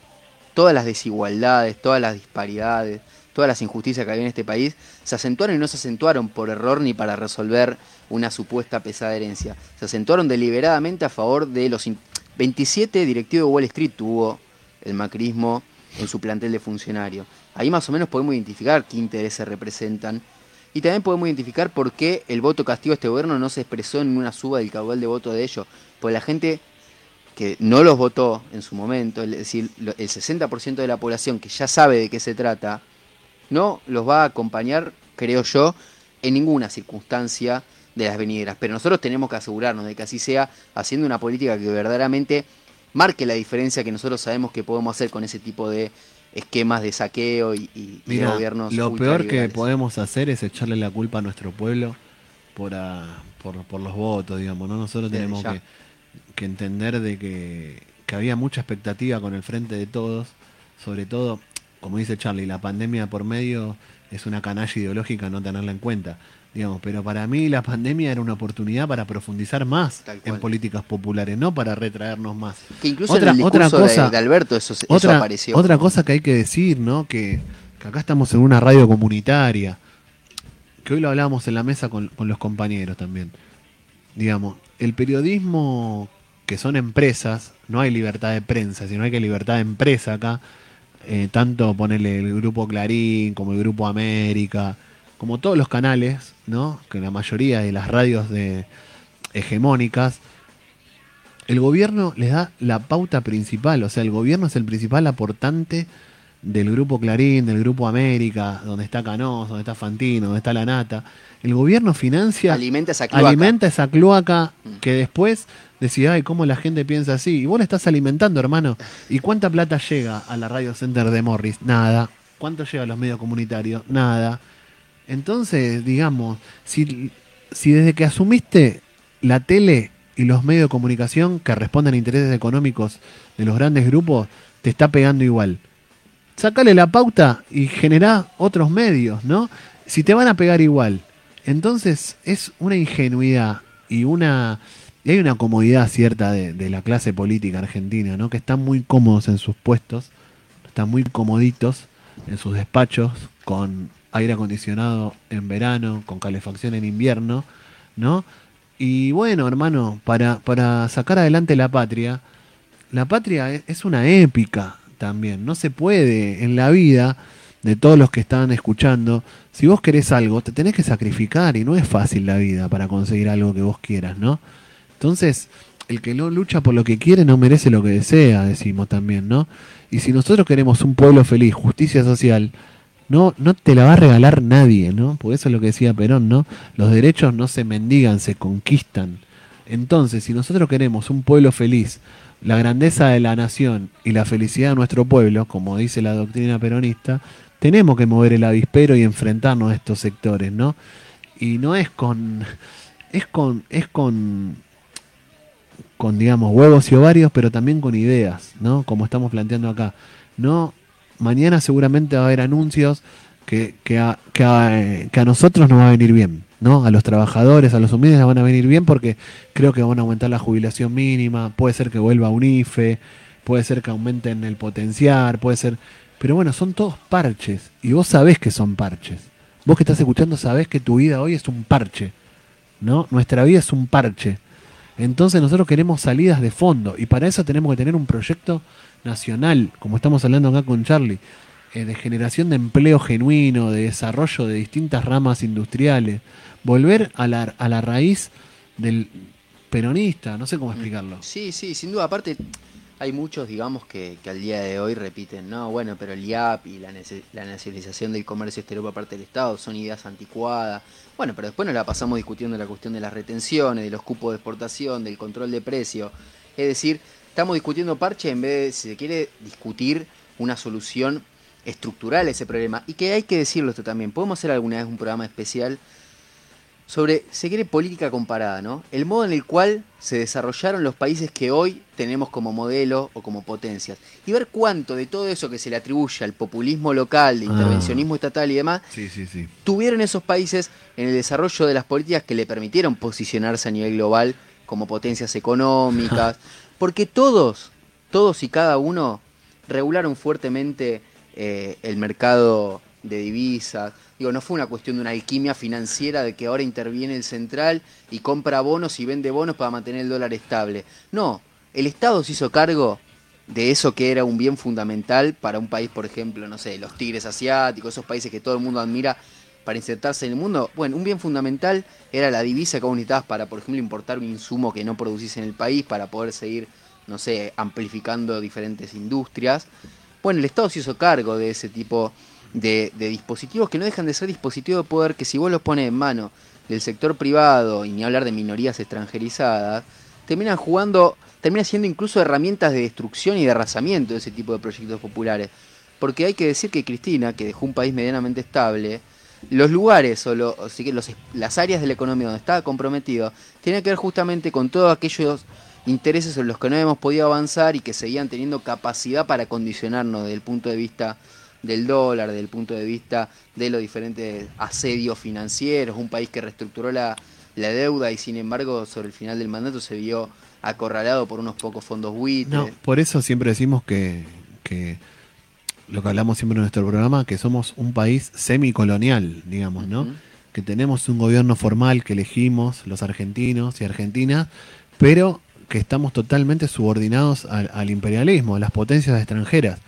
todas las desigualdades, todas las disparidades, todas las injusticias que había en este país, se acentuaron y no se acentuaron por error ni para resolver una supuesta pesada herencia. Se acentuaron deliberadamente a favor de los 27 directivos de Wall Street tuvo el macrismo en su plantel de funcionarios. Ahí más o menos podemos identificar qué intereses representan y también podemos identificar por qué el voto castigo de este gobierno no se expresó en una suba del caudal de voto de ellos. Porque la gente que no los votó en su momento, es decir, el 60% de la población que ya sabe de qué se trata, no los va a acompañar, creo yo, en ninguna circunstancia de las venideras. Pero nosotros tenemos que asegurarnos de que así sea, haciendo una política que verdaderamente marque la diferencia que nosotros sabemos que podemos hacer con ese tipo de esquemas de saqueo y, y, gobiernos. Lo peor que podemos hacer es echarle la culpa a nuestro pueblo por, por, los votos, digamos. ¿no? Nosotros tenemos que, entender de que, que, había mucha expectativa con el frente de todos, sobre todo, como dice Charlie, la pandemia por medio es una canalla ideológica no tenerla en cuenta digamos, pero para mí la pandemia era una oportunidad para profundizar más en políticas populares, no para retraernos más. Que incluso otra, en el otra cosa, de, Alberto eso, otra, apareció. Otra cosa que hay que decir, ¿no? Que, acá estamos en una radio comunitaria, que hoy lo hablábamos en la mesa con, los compañeros también. Digamos, el periodismo que son empresas, no hay libertad de prensa, sino hay que libertad de empresa acá. Eh, tanto ponerle el grupo Clarín como el grupo América, como todos los canales, ¿no? que la mayoría de las radios de hegemónicas, el gobierno les da la pauta principal, o sea, el gobierno es el principal aportante del grupo Clarín, del grupo América, donde está Canoso, donde está Fantino, donde está La Nata. El gobierno financia, alimenta esa cloaca, alimenta esa cloaca mm. que después decía, ay, ¿cómo la gente piensa así? Y vos la estás alimentando, hermano. ¿Y cuánta plata llega a la Radio Center de Morris? Nada. ¿Cuánto llega a los medios comunitarios? Nada. Entonces, digamos, si, si desde que asumiste la tele y los medios de comunicación que responden a intereses económicos de los grandes grupos, te está pegando igual. Sácale la pauta y generá otros medios, ¿no? Si te van a pegar igual. Entonces es una ingenuidad y una y hay una comodidad cierta de, de, la clase política argentina, ¿no? Que están muy cómodos en sus puestos, están muy comoditos en sus despachos, con aire acondicionado en verano, con calefacción en invierno, ¿no? Y bueno, hermano, para, para sacar adelante la patria, la patria es una épica también, no se puede en la vida de todos los que están escuchando, si vos querés algo, te tenés que sacrificar y no es fácil la vida para conseguir algo que vos quieras, ¿no? Entonces, el que no lucha por lo que quiere no merece lo que desea, decimos también, ¿no? Y si nosotros queremos un pueblo feliz, justicia social, no, no te la va a regalar nadie, ¿no? Porque eso es lo que decía Perón, ¿no? Los derechos no se mendigan, se conquistan. Entonces, si nosotros queremos un pueblo feliz, la grandeza de la nación y la felicidad de nuestro pueblo, como dice la doctrina peronista, tenemos que mover el avispero y enfrentarnos a estos sectores, ¿no? Y no es con es con es con con digamos huevos y ovarios, pero también con ideas, ¿no? Como estamos planteando acá. No mañana seguramente va a haber anuncios que, que, a, que, a, nosotros nos va a venir bien, ¿no? A los trabajadores, a los humildes van a venir bien porque creo que van a aumentar la jubilación mínima, puede ser que vuelva un IFE, puede ser que aumenten el potenciar, puede ser... Pero bueno, son todos parches y vos sabés que son parches. Vos que estás escuchando sabés que tu vida hoy es un parche, ¿no? Nuestra vida es un parche. Entonces nosotros queremos salidas de fondo y para eso tenemos que tener un proyecto nacional, como estamos hablando acá con Charlie, eh, de generación de empleo genuino, de desarrollo de distintas ramas industriales, volver a la, a la raíz del peronista, no sé cómo explicarlo. Sí, sí, sin duda, aparte hay muchos, digamos, que, al día de hoy repiten, no, bueno, pero el IAP y la, la nacionalización del comercio exterior por parte del Estado son ideas anticuadas. Bueno, pero después nos la pasamos discutiendo la cuestión de las retenciones, de los cupos de exportación, del control de precio. Es decir, estamos discutiendo parche en vez de, si se quiere, discutir una solución estructural a ese problema. Y que hay que decirlo esto también, podemos hacer alguna vez un programa especial sobre, se quiere política comparada, ¿no? El modo en el cual se desarrollaron los países que hoy tenemos como modelo o como potencias. Y ver cuánto de todo eso que se le atribuye al populismo local, de Ah. intervencionismo estatal y demás, Sí, sí, sí. tuvieron esos países en el desarrollo de las políticas que le permitieron posicionarse a nivel global como potencias económicas, porque todos, todos y cada uno regularon fuertemente eh, el mercado de divisas. Digo, no fue una cuestión de una alquimia financiera de que ahora interviene el central y compra bonos y vende bonos para mantener el dólar estable. No, el Estado se hizo cargo de eso que era un bien fundamental para un país, por ejemplo, no sé, los tigres asiáticos, esos países que todo el mundo admira para insertarse en el mundo. Bueno, un bien fundamental era la divisa que vos necesitabas para, por ejemplo, importar un insumo que no producís en el país para poder seguir, no sé, amplificando diferentes industrias. Bueno, el Estado se hizo cargo de ese tipo de, de dispositivos que no dejan de ser dispositivos de poder que si vos los pones en mano del sector privado y ni hablar de minorías extranjerizadas, terminan jugando, terminan siendo incluso herramientas de destrucción y de arrasamiento de ese tipo de proyectos populares. Porque hay que decir que Cristina, que dejó un país medianamente estable, los lugares o, lo- o que los, las áreas de la economía donde estaba comprometido, tienen que ver justamente con todos aquellos intereses en los que no hemos podido avanzar y que seguían teniendo capacidad para condicionarnos desde el punto de vista del dólar, desde el punto de vista de los diferentes asedios financieros, un país que reestructuró la, la deuda y sin embargo sobre el final del mandato se vio acorralado por unos pocos fondos buitres. No, por eso siempre decimos que, que lo que hablamos siempre en nuestro programa, que somos un país semicolonial, digamos, ¿no? Que tenemos un gobierno formal que elegimos los argentinos y argentinas, pero que estamos totalmente subordinados al, al imperialismo, a las potencias extranjeras.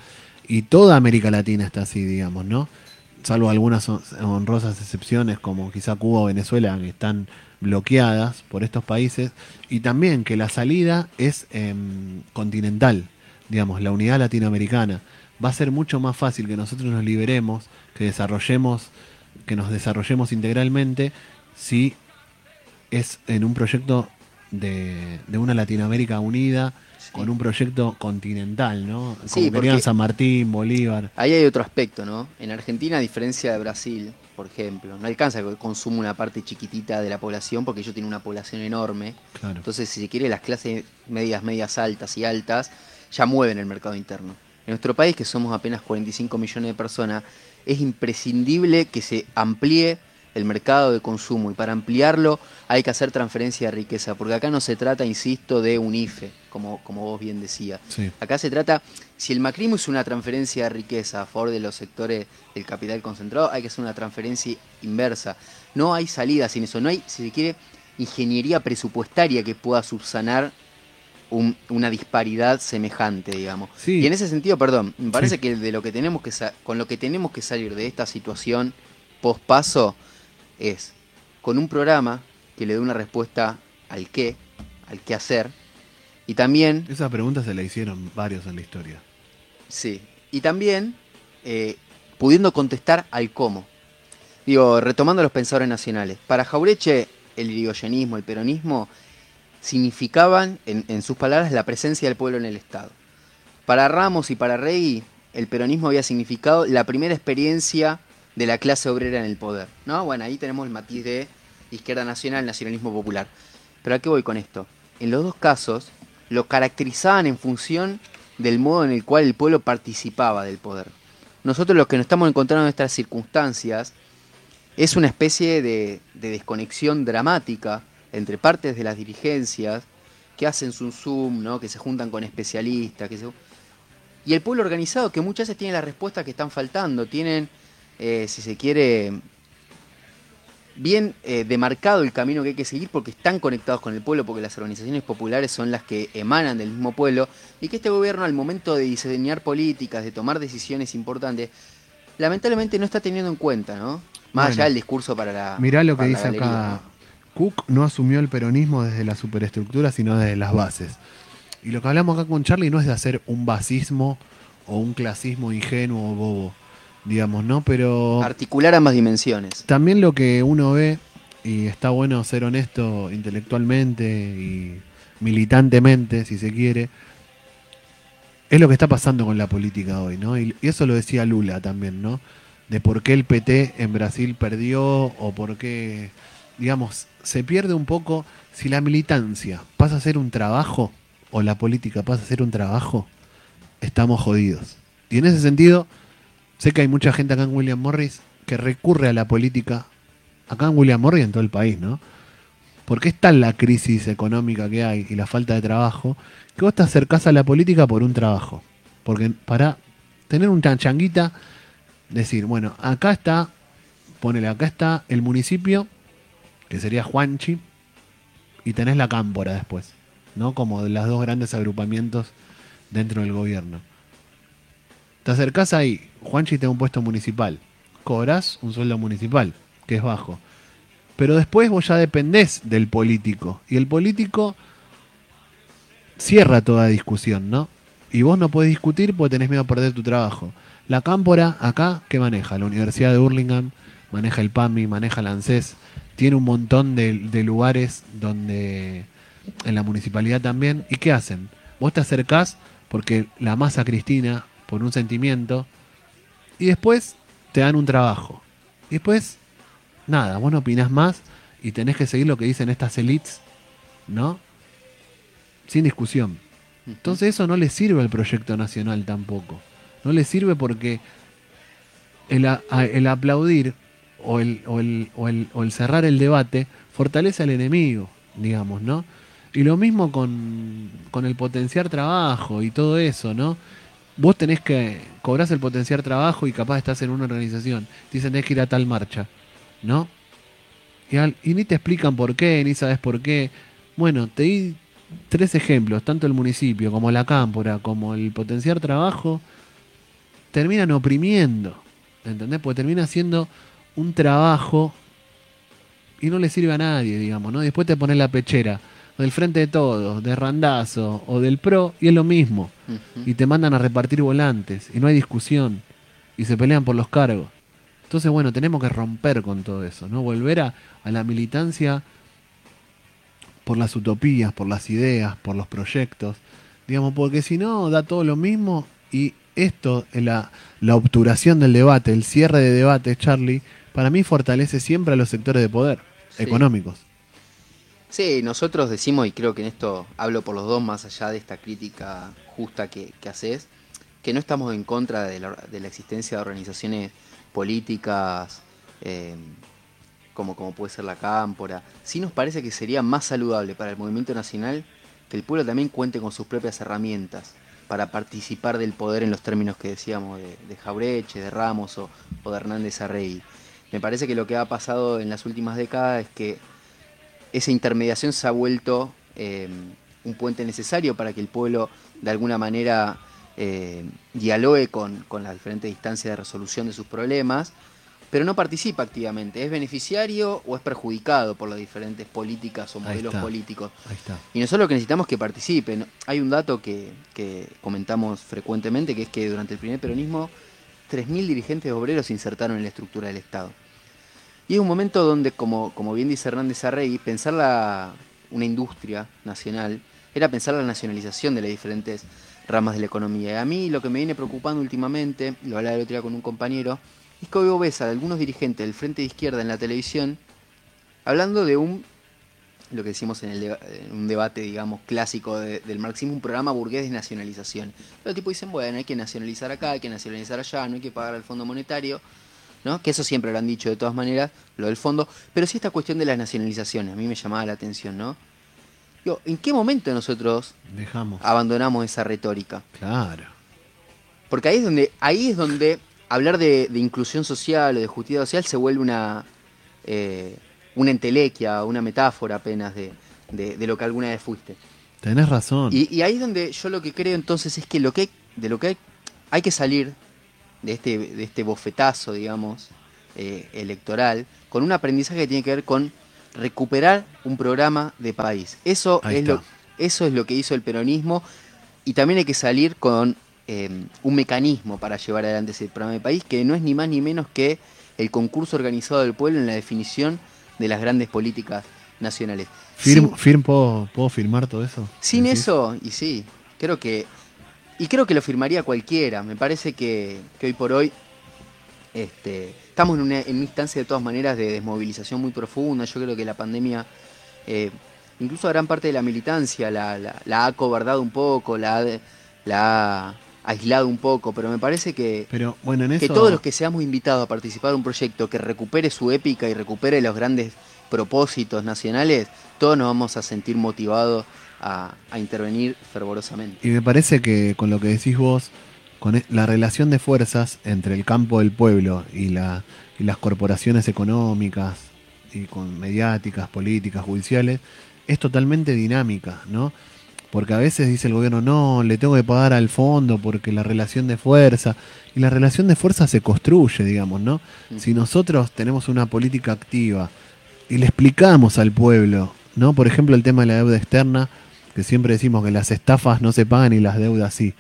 Y toda América Latina está así, digamos, ¿no? Salvo algunas hon- honrosas excepciones como quizá Cuba o Venezuela, que están bloqueadas por estos países. Y también que la salida es em, continental, digamos, la unidad latinoamericana. Va a ser mucho más fácil que nosotros nos liberemos, que desarrollemos, que nos desarrollemos integralmente, si es en un proyecto de, de una Latinoamérica unida. Con un proyecto continental, ¿no? Sí, Como porque- San Martín, Bolívar. Ahí hay otro aspecto, ¿no? En Argentina, a diferencia de Brasil, por ejemplo, no alcanza que consume una parte chiquitita de la población porque ellos tienen una población enorme. Claro. Entonces, si se quiere, las clases medias, medias altas y altas ya mueven el mercado interno. En nuestro país, que somos apenas 45 millones de personas, es imprescindible que se amplíe el mercado de consumo y para ampliarlo hay que hacer transferencia de riqueza, porque acá no se trata, insisto, de un IFE, como, como vos bien decías. Sí. Acá se trata, si el macrismo es una transferencia de riqueza a favor de los sectores del capital concentrado, hay que hacer una transferencia inversa. No hay salida sin eso, no hay, si se quiere, ingeniería presupuestaria que pueda subsanar un- una disparidad semejante, digamos. Sí. Y en ese sentido, perdón, me parece Sí. que de lo que tenemos que con lo que tenemos que salir de esta situación post paso es con un programa que le dé una respuesta al qué, al qué hacer, y también Esa pregunta se la hicieron varios en la historia. Sí, y también eh, pudiendo contestar al cómo. Digo, retomando a los pensadores nacionales. Para Jaureche, el irigoyenismo, el peronismo, significaban, en, en sus palabras, la presencia del pueblo en el Estado. Para Ramos y para Rey, el peronismo había significado la primera experiencia de la clase obrera en el poder. ¿no? Bueno, ahí tenemos el matiz de izquierda nacional, nacionalismo popular. Pero ¿a qué voy con esto? En los dos casos, lo caracterizaban en función del modo en el cual el pueblo participaba del poder. Nosotros los que nos estamos encontrando en estas circunstancias es una especie de, de desconexión dramática entre partes de las dirigencias que hacen su Zoom, ¿no? que se juntan con especialistas, que se- y el pueblo organizado que muchas veces tiene las respuestas que están faltando, tienen, eh, si se quiere, bien eh, demarcado el camino que hay que seguir porque están conectados con el pueblo, porque las organizaciones populares son las que emanan del mismo pueblo, y que este gobierno al momento de diseñar políticas, de tomar decisiones importantes, lamentablemente no está teniendo en cuenta, ¿no? Más Bueno. allá del discurso para la... Mirá lo que dice galería, acá. ¿no? Cook no asumió el peronismo desde la superestructura, sino desde las bases. Y lo que hablamos acá con Charlie no es de hacer un basismo o un clasismo ingenuo o bobo, digamos, ¿no? Pero Articular ambas dimensiones. también lo que uno ve, y está bueno ser honesto intelectualmente y militantemente, si se quiere, es lo que está pasando con la política hoy, ¿no? Y, y eso lo decía Lula también, ¿no? De por qué el PT en Brasil perdió o por qué digamos, se pierde un poco si la militancia pasa a ser un trabajo o la política pasa a ser un trabajo, estamos jodidos. Y en ese sentido, sé que hay mucha gente acá en William Morris que recurre a la política, acá en William Morris y en todo el país, ¿no? Porque es la crisis económica que hay y la falta de trabajo, que vos te acercás a la política por un trabajo. Porque para tener un changuita, decir, bueno, acá está, ponele, acá está el municipio, que sería Juanchi, y tenés la cámpora después, ¿no? Como de los dos grandes agrupamientos dentro del gobierno. Te acercás ahí, Juanchi tiene un puesto municipal, cobras un sueldo municipal, que es bajo. Pero después vos ya dependés del político. Y el político cierra toda discusión, ¿no? Y vos no podés discutir porque tenés miedo a perder tu trabajo. La cámpora, acá, ¿qué maneja? La Universidad de Hurlingham, maneja el PAMI, maneja el ANSES. Tiene un montón de, de lugares donde. en la municipalidad también. ¿Y qué hacen? Vos te acercás porque la masa Cristina, por un sentimiento, y después te dan un trabajo. Y después nada, vos no opinás más y tenés que seguir lo que dicen estas elites, ¿no? Sin discusión. Entonces eso no le sirve al proyecto nacional tampoco. No le sirve porque el, el aplaudir o el, o, el, o, el, o el cerrar el debate fortalece al enemigo, digamos, ¿no? Y lo mismo con, con el potenciar trabajo y todo eso, ¿no? Vos tenés que cobrar el potenciar trabajo y capaz estás en una organización. Te dicen tenés que ir a tal marcha. ¿no? Y, ni te explican por qué, ni sabes por qué. Bueno, te di tres ejemplos, tanto el municipio como la cámpora, como el potenciar trabajo, terminan oprimiendo, ¿entendés? Porque termina siendo un trabajo y no le sirve a nadie, digamos, ¿no? Después te pones la pechera del frente de todos, de Randazo o del PRO y es lo mismo. Y te mandan a repartir volantes y no hay discusión y se pelean por los cargos. Entonces, bueno, tenemos que romper con todo eso, ¿no? Volver a, la militancia por las utopías, por las ideas, por los proyectos, digamos, porque si no, da todo lo mismo y esto, la, la obturación del debate, el cierre de debate, Charlie, para mí fortalece siempre a los sectores de poder económicos. Sí, nosotros decimos, y creo que en esto hablo por los dos, más allá de esta crítica justa que, haces, que no estamos en contra de la, de la existencia de organizaciones políticas eh, como, puede ser la cámpora, sí nos parece que sería más saludable para el movimiento nacional que el pueblo también cuente con sus propias herramientas para participar del poder en los términos que decíamos de, Jaureche, de Ramos o, de Hernández Arrey. Me parece que lo que ha pasado en las últimas décadas es que esa intermediación se ha vuelto eh, un puente necesario para que el pueblo de alguna manera eh, dialogue con, las diferentes instancias de resolución de sus problemas, pero no participa activamente. ¿Es beneficiario o es perjudicado por las diferentes políticas o modelos políticos? Y nosotros lo que necesitamos es que participen. Hay un dato que, comentamos frecuentemente, que es que durante el primer peronismo 3.000 dirigentes obreros se insertaron en la estructura del Estado. Y es un momento donde, como, como bien dice Hernández Arrey, pensar la, una industria nacional era pensar la nacionalización de las diferentes ramas de la economía. Y a mí lo que me viene preocupando últimamente, lo hablaba el otro día con un compañero, es que hoy ves a algunos dirigentes del frente de izquierda en la televisión hablando de un, lo que decimos en, el un debate, digamos, clásico del marxismo, un programa burgués de nacionalización. Los tipos dicen, bueno, hay que nacionalizar acá, hay que nacionalizar allá, no hay que pagar al Fondo Monetario. ¿No? Que eso siempre lo han dicho de todas maneras, lo del fondo, pero sí esta cuestión de las nacionalizaciones, a mí me llamaba la atención, ¿no? ¿En qué momento nosotros Dejamos. abandonamos esa retórica? Claro. Porque ahí es donde, ahí es donde hablar de, inclusión social o de justicia social se vuelve una, eh, una entelequia, una metáfora apenas de, lo que alguna vez fuiste. Tenés razón. Y, ahí es donde yo lo que creo entonces es que lo que de lo que hay, hay que salir de este, de este bofetazo, digamos, eh, electoral, con un aprendizaje que tiene que ver con recuperar un programa de país. Eso, es lo, eso es lo que hizo el peronismo y también hay que salir con eh, un mecanismo para llevar adelante ese programa de país que no es ni más ni menos que el concurso organizado del pueblo en la definición de las grandes políticas nacionales. Firm, ¿puedo, firmar todo eso? Sin eso, y sí, creo que... Y creo que lo firmaría cualquiera. Me parece que, que hoy por hoy Este, estamos en una, en una instancia de todas maneras de desmovilización muy profunda. Yo creo que la pandemia, eh, incluso a gran parte de la militancia, la, la- la ha cobardado un poco, la, ha de- la ha aislado un poco, pero me parece que, Pero bueno, en eso. que todos los que seamos invitados a participar de un proyecto que recupere su épica y recupere los grandes propósitos nacionales, todos nos vamos a sentir motivados a, a intervenir fervorosamente. Y me parece que con lo que decís vos, con e- la relación de fuerzas entre el campo del pueblo y, la, y las corporaciones económicas y con mediáticas, políticas, judiciales, es totalmente dinámica, ¿no? Porque a veces dice el gobierno, no, le tengo que pagar al fondo porque la relación de fuerza, y la relación de fuerza se construye, digamos, ¿no? Si nosotros tenemos una política activa y le explicamos al pueblo, ¿no? Por ejemplo, el tema de la deuda externa, que siempre decimos que las estafas no se pagan y las deudas sí.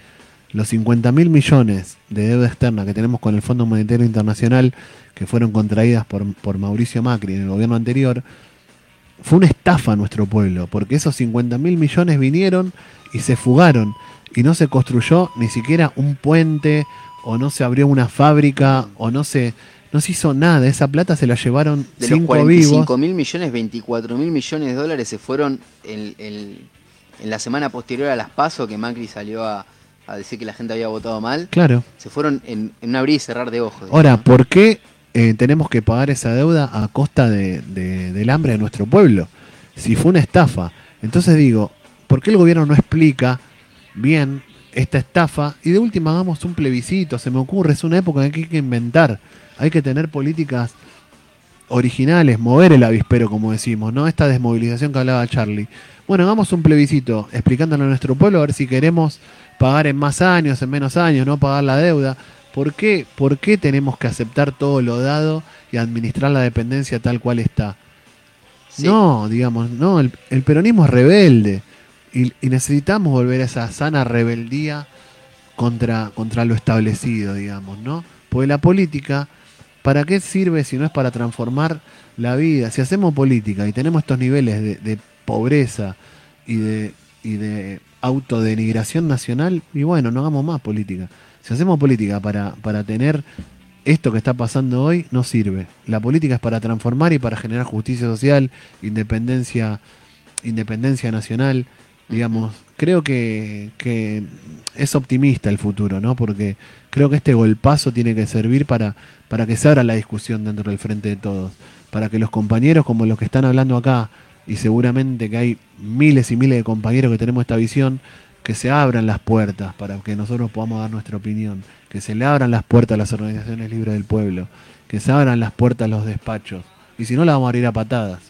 Los 50 mil millones de deuda externa que tenemos con el Fondo Monetario Internacional, que fueron contraídas por, por Mauricio Macri en el gobierno anterior, fue una estafa a nuestro pueblo, porque esos 50 mil millones vinieron y se fugaron, y no se construyó ni siquiera un puente, o no se abrió una fábrica, o no se, no se hizo nada. Esa plata se la llevaron De los cinco 45 vivos. mil millones, 24 mil millones de dólares se fueron en, en- en la semana posterior a las PASO, que Macri salió a, a decir que la gente había votado mal. Claro. Se fueron en, en un abrir y cerrar de ojos. Ahora. ¿por qué eh, tenemos que pagar esa deuda a costa de, de- del hambre de nuestro pueblo? Si fue una estafa. Entonces digo, ¿por qué el gobierno no explica bien esta estafa? Y de última hagamos un plebiscito, se me ocurre, es una época en que hay que inventar, hay que tener políticas originales, mover el avispero, como decimos, ¿no? Esta desmovilización que hablaba Charlie. Bueno, hagamos un plebiscito explicándole a nuestro pueblo a ver si queremos pagar en más años, en menos años, no pagar la deuda. ¿Por qué, ¿Por qué tenemos que aceptar todo lo dado y administrar la dependencia tal cual está? Sí. No, digamos, no, el, el peronismo es rebelde y, y necesitamos volver a esa sana rebeldía contra, contra lo establecido, digamos, ¿no? Porque la política, ¿para qué sirve si no es para transformar la vida? Si hacemos política y tenemos estos niveles de, pobreza y de, y de autodenigración nacional, y bueno, no hagamos más política. Si hacemos política para, para tener esto que está pasando hoy, no sirve. La política es para transformar y para generar justicia social, independencia, independencia nacional, digamos. Creo que, es optimista el futuro, ¿no? Porque creo que este golpazo tiene que servir para, para que se abra la discusión dentro del frente de todos. Para que los compañeros, como los que están hablando acá, y seguramente que hay miles y miles de compañeros que tenemos esta visión, que se abran las puertas para que nosotros podamos dar nuestra opinión, que se le abran las puertas a las organizaciones libres del pueblo, que se abran las puertas a los despachos. Y si no, la vamos a abrir a patadas.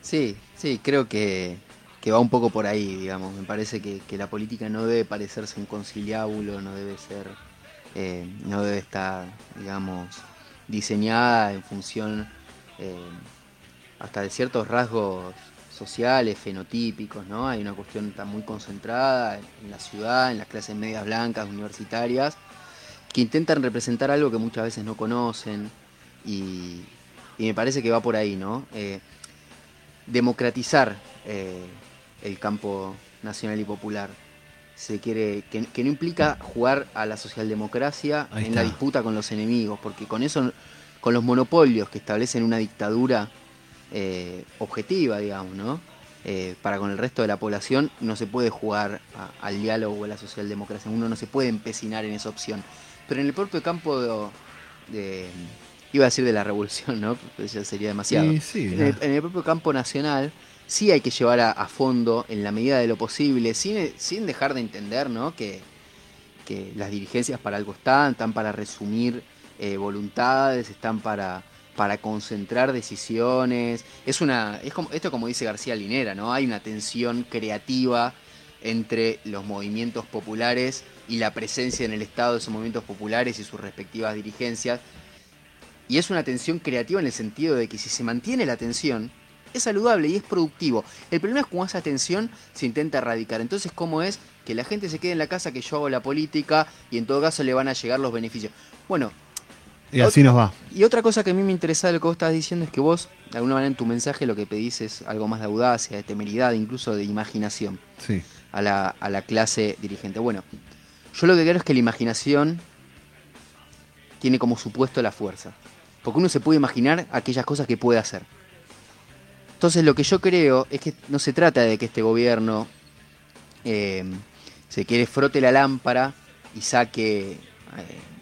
Sí, sí, creo que, que va un poco por ahí, digamos. Me parece que, la política no debe parecerse un conciliábulo, no debe ser, eh, no debe estar, digamos, diseñada en función eh, hasta de ciertos rasgos sociales, fenotípicos, ¿no? Hay una cuestión está muy concentrada en la ciudad, en las clases medias blancas, universitarias, que intentan representar algo que muchas veces no conocen y, me parece que va por ahí, ¿no? Eh, democratizar el campo nacional y popular. Se quiere que, que no implica jugar a la socialdemocracia Ahí en la disputa con los enemigos, porque con eso, con los monopolios que establecen una dictadura eh, objetiva, digamos, ¿no? Eh, para con el resto de la población no se puede jugar a- al diálogo o a la socialdemocracia, uno no se puede empecinar en esa opción. Pero en el propio campo de, de- iba a decir de la revolución, ¿no? Pero ya sería demasiado. Sí, sí, En ya. el, en el propio campo nacional sí hay que llevar a, fondo, en la medida de lo posible, sin, sin dejar de entender ¿no? que, que las dirigencias para algo están, están para resumir eh, voluntades, están para, para concentrar decisiones. Es una, es como, esto como dice García Linera, ¿no? Hay una tensión creativa entre los movimientos populares y la presencia en el Estado de esos movimientos populares y sus respectivas dirigencias. Y es una tensión creativa en el sentido de que si se mantiene la tensión, es saludable y es productivo. El problema es cómo esa tensión se intenta erradicar. Entonces, ¿cómo es que la gente se quede en la casa, que yo hago la política y en todo caso le van a llegar los beneficios? Bueno, Y así nos va. y otra cosa que a mí me interesa de lo que vos estás diciendo es que vos, de alguna manera en tu mensaje, lo que pedís es algo más de audacia, de temeridad, incluso de imaginación Sí. a la, a la clase dirigente. Bueno, yo lo que quiero es que la imaginación tiene como supuesto la fuerza. Porque uno se puede imaginar aquellas cosas que puede hacer. Entonces lo que yo creo es que no se trata de que este gobierno eh, se quiere frote la lámpara y saque eh,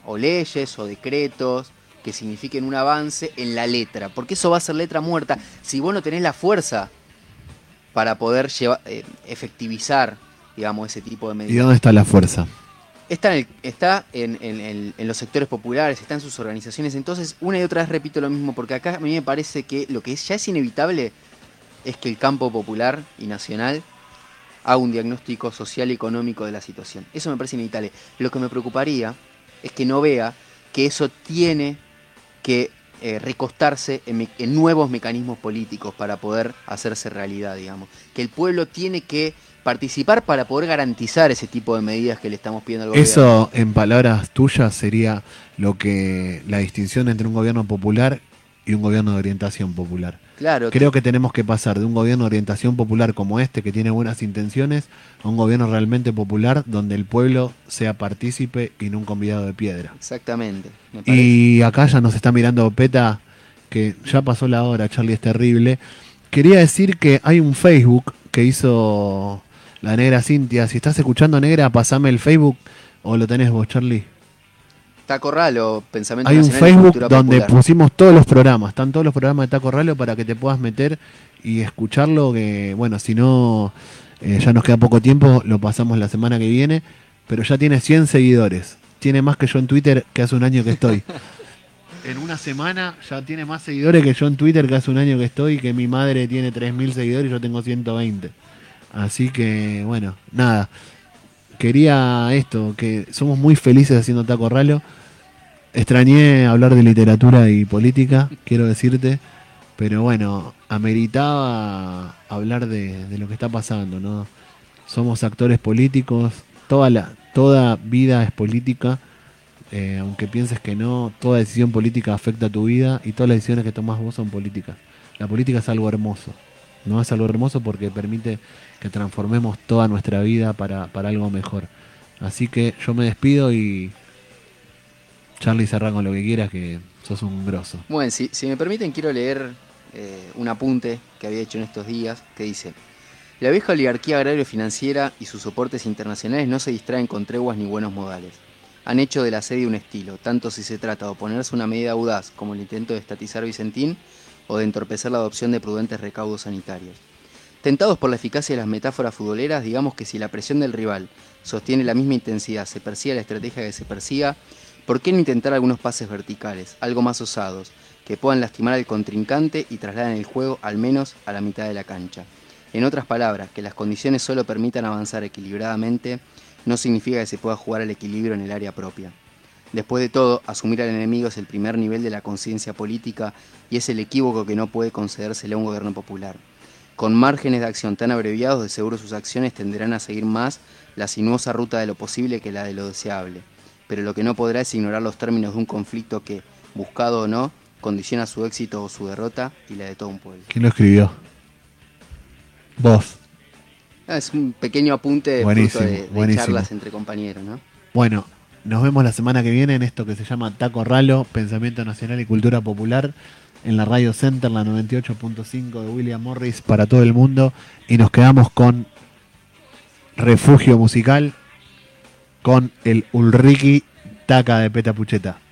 o leyes o decretos que signifiquen un avance en la letra, porque eso va a ser letra muerta. Si vos no tenés la fuerza para poder eh, efectivizar, digamos, ese tipo de medidas. ¿Y dónde está la fuerza? Está, en, está en, los sectores populares, está en sus organizaciones. Entonces, una y otra vez repito lo mismo, porque acá a mí me parece que lo que ya es inevitable es que el campo popular y nacional haga un diagnóstico social y económico de la situación. Eso me parece inevitable. Lo que me preocuparía es que no vea que eso tiene que eh, recostarse en, nuevos mecanismos políticos para poder hacerse realidad, digamos. Que el pueblo tiene que participar para poder garantizar ese tipo de medidas que le estamos pidiendo al gobierno. Eso, en palabras tuyas, sería lo que la distinción entre un gobierno popular y un gobierno de orientación popular. Claro. Creo que tenemos que pasar de un gobierno de orientación popular como este, que tiene buenas intenciones, a un gobierno realmente popular donde el pueblo sea partícipe y no un convidado de piedra. Exactamente. y acá ya nos está mirando Peta, que ya pasó la hora, Charlie, es terrible. Quería decir que hay un Facebook que hizo la negra Cintia. Si estás escuchando, negra, pasame el Facebook o lo tenés vos, Charlie. Taco Ralo, Pensamiento Hay un Facebook donde pusimos todos los programas, están todos los programas de Taco Ralo para que te puedas meter y escucharlo, que bueno, si no, eh, ya nos queda poco tiempo, lo pasamos la semana que viene, pero ya tiene 100 seguidores, tiene más que yo en Twitter que hace un año que estoy. en una semana ya tiene más seguidores que yo en Twitter que hace un año que estoy, que mi madre tiene 3.000 seguidores y yo tengo 120. Así que, bueno, nada quería esto, que somos muy felices haciendo Taco Ralo. Extrañé hablar de literatura y política, quiero decirte, pero bueno, ameritaba hablar de, lo que está pasando, ¿no? Somos actores políticos, toda, la, toda vida es política, eh, aunque pienses que no, toda decisión política afecta a tu vida y todas las decisiones que tomas vos son políticas. La política es algo hermoso, ¿no? Es algo hermoso porque permite que transformemos toda nuestra vida para, algo mejor. Así que yo me despido y Charlie cerra con lo que quieras, que sos un grosso. Bueno, si, si me permiten, quiero leer eh, un apunte que había hecho en estos días que dice: La vieja oligarquía agrario-financiera y sus soportes internacionales no se distraen con treguas ni buenos modales. Han hecho de la serie un estilo, tanto si se trata de oponerse a una medida audaz como el intento de estatizar Vicentín o de entorpecer la adopción de prudentes recaudos sanitarios. Tentados por la eficacia de las metáforas futboleras, digamos que si la presión del rival sostiene la misma intensidad, se persiga la estrategia que se persiga, ¿por qué no intentar algunos pases verticales, algo más osados, que puedan lastimar al contrincante y trasladen el juego al menos a la mitad de la cancha? En otras palabras, que las condiciones solo permitan avanzar equilibradamente no significa que se pueda jugar al equilibrio en el área propia. Después de todo, asumir al enemigo es el primer nivel de la conciencia política y es el equívoco que no puede concedérsele a un gobierno popular. Con márgenes de acción tan abreviados, de seguro sus acciones tenderán a seguir más la sinuosa ruta de lo posible que la de lo deseable. Pero lo que no podrá es ignorar los términos de un conflicto que, buscado o no, condiciona su éxito o su derrota y la de todo un pueblo. ¿Quién lo escribió? Vos. Ah, es un pequeño apunte buenísimo, de, charlas entre compañeros, ¿no? Bueno, nos vemos la semana que viene en esto que se llama Taco Ralo, Pensamiento Nacional y Cultura Popular en la Radio Center, la 98.5 de William Morris para todo el mundo. Y nos quedamos con Refugio Musical con el Ulriki Taca de Peta Pucheta.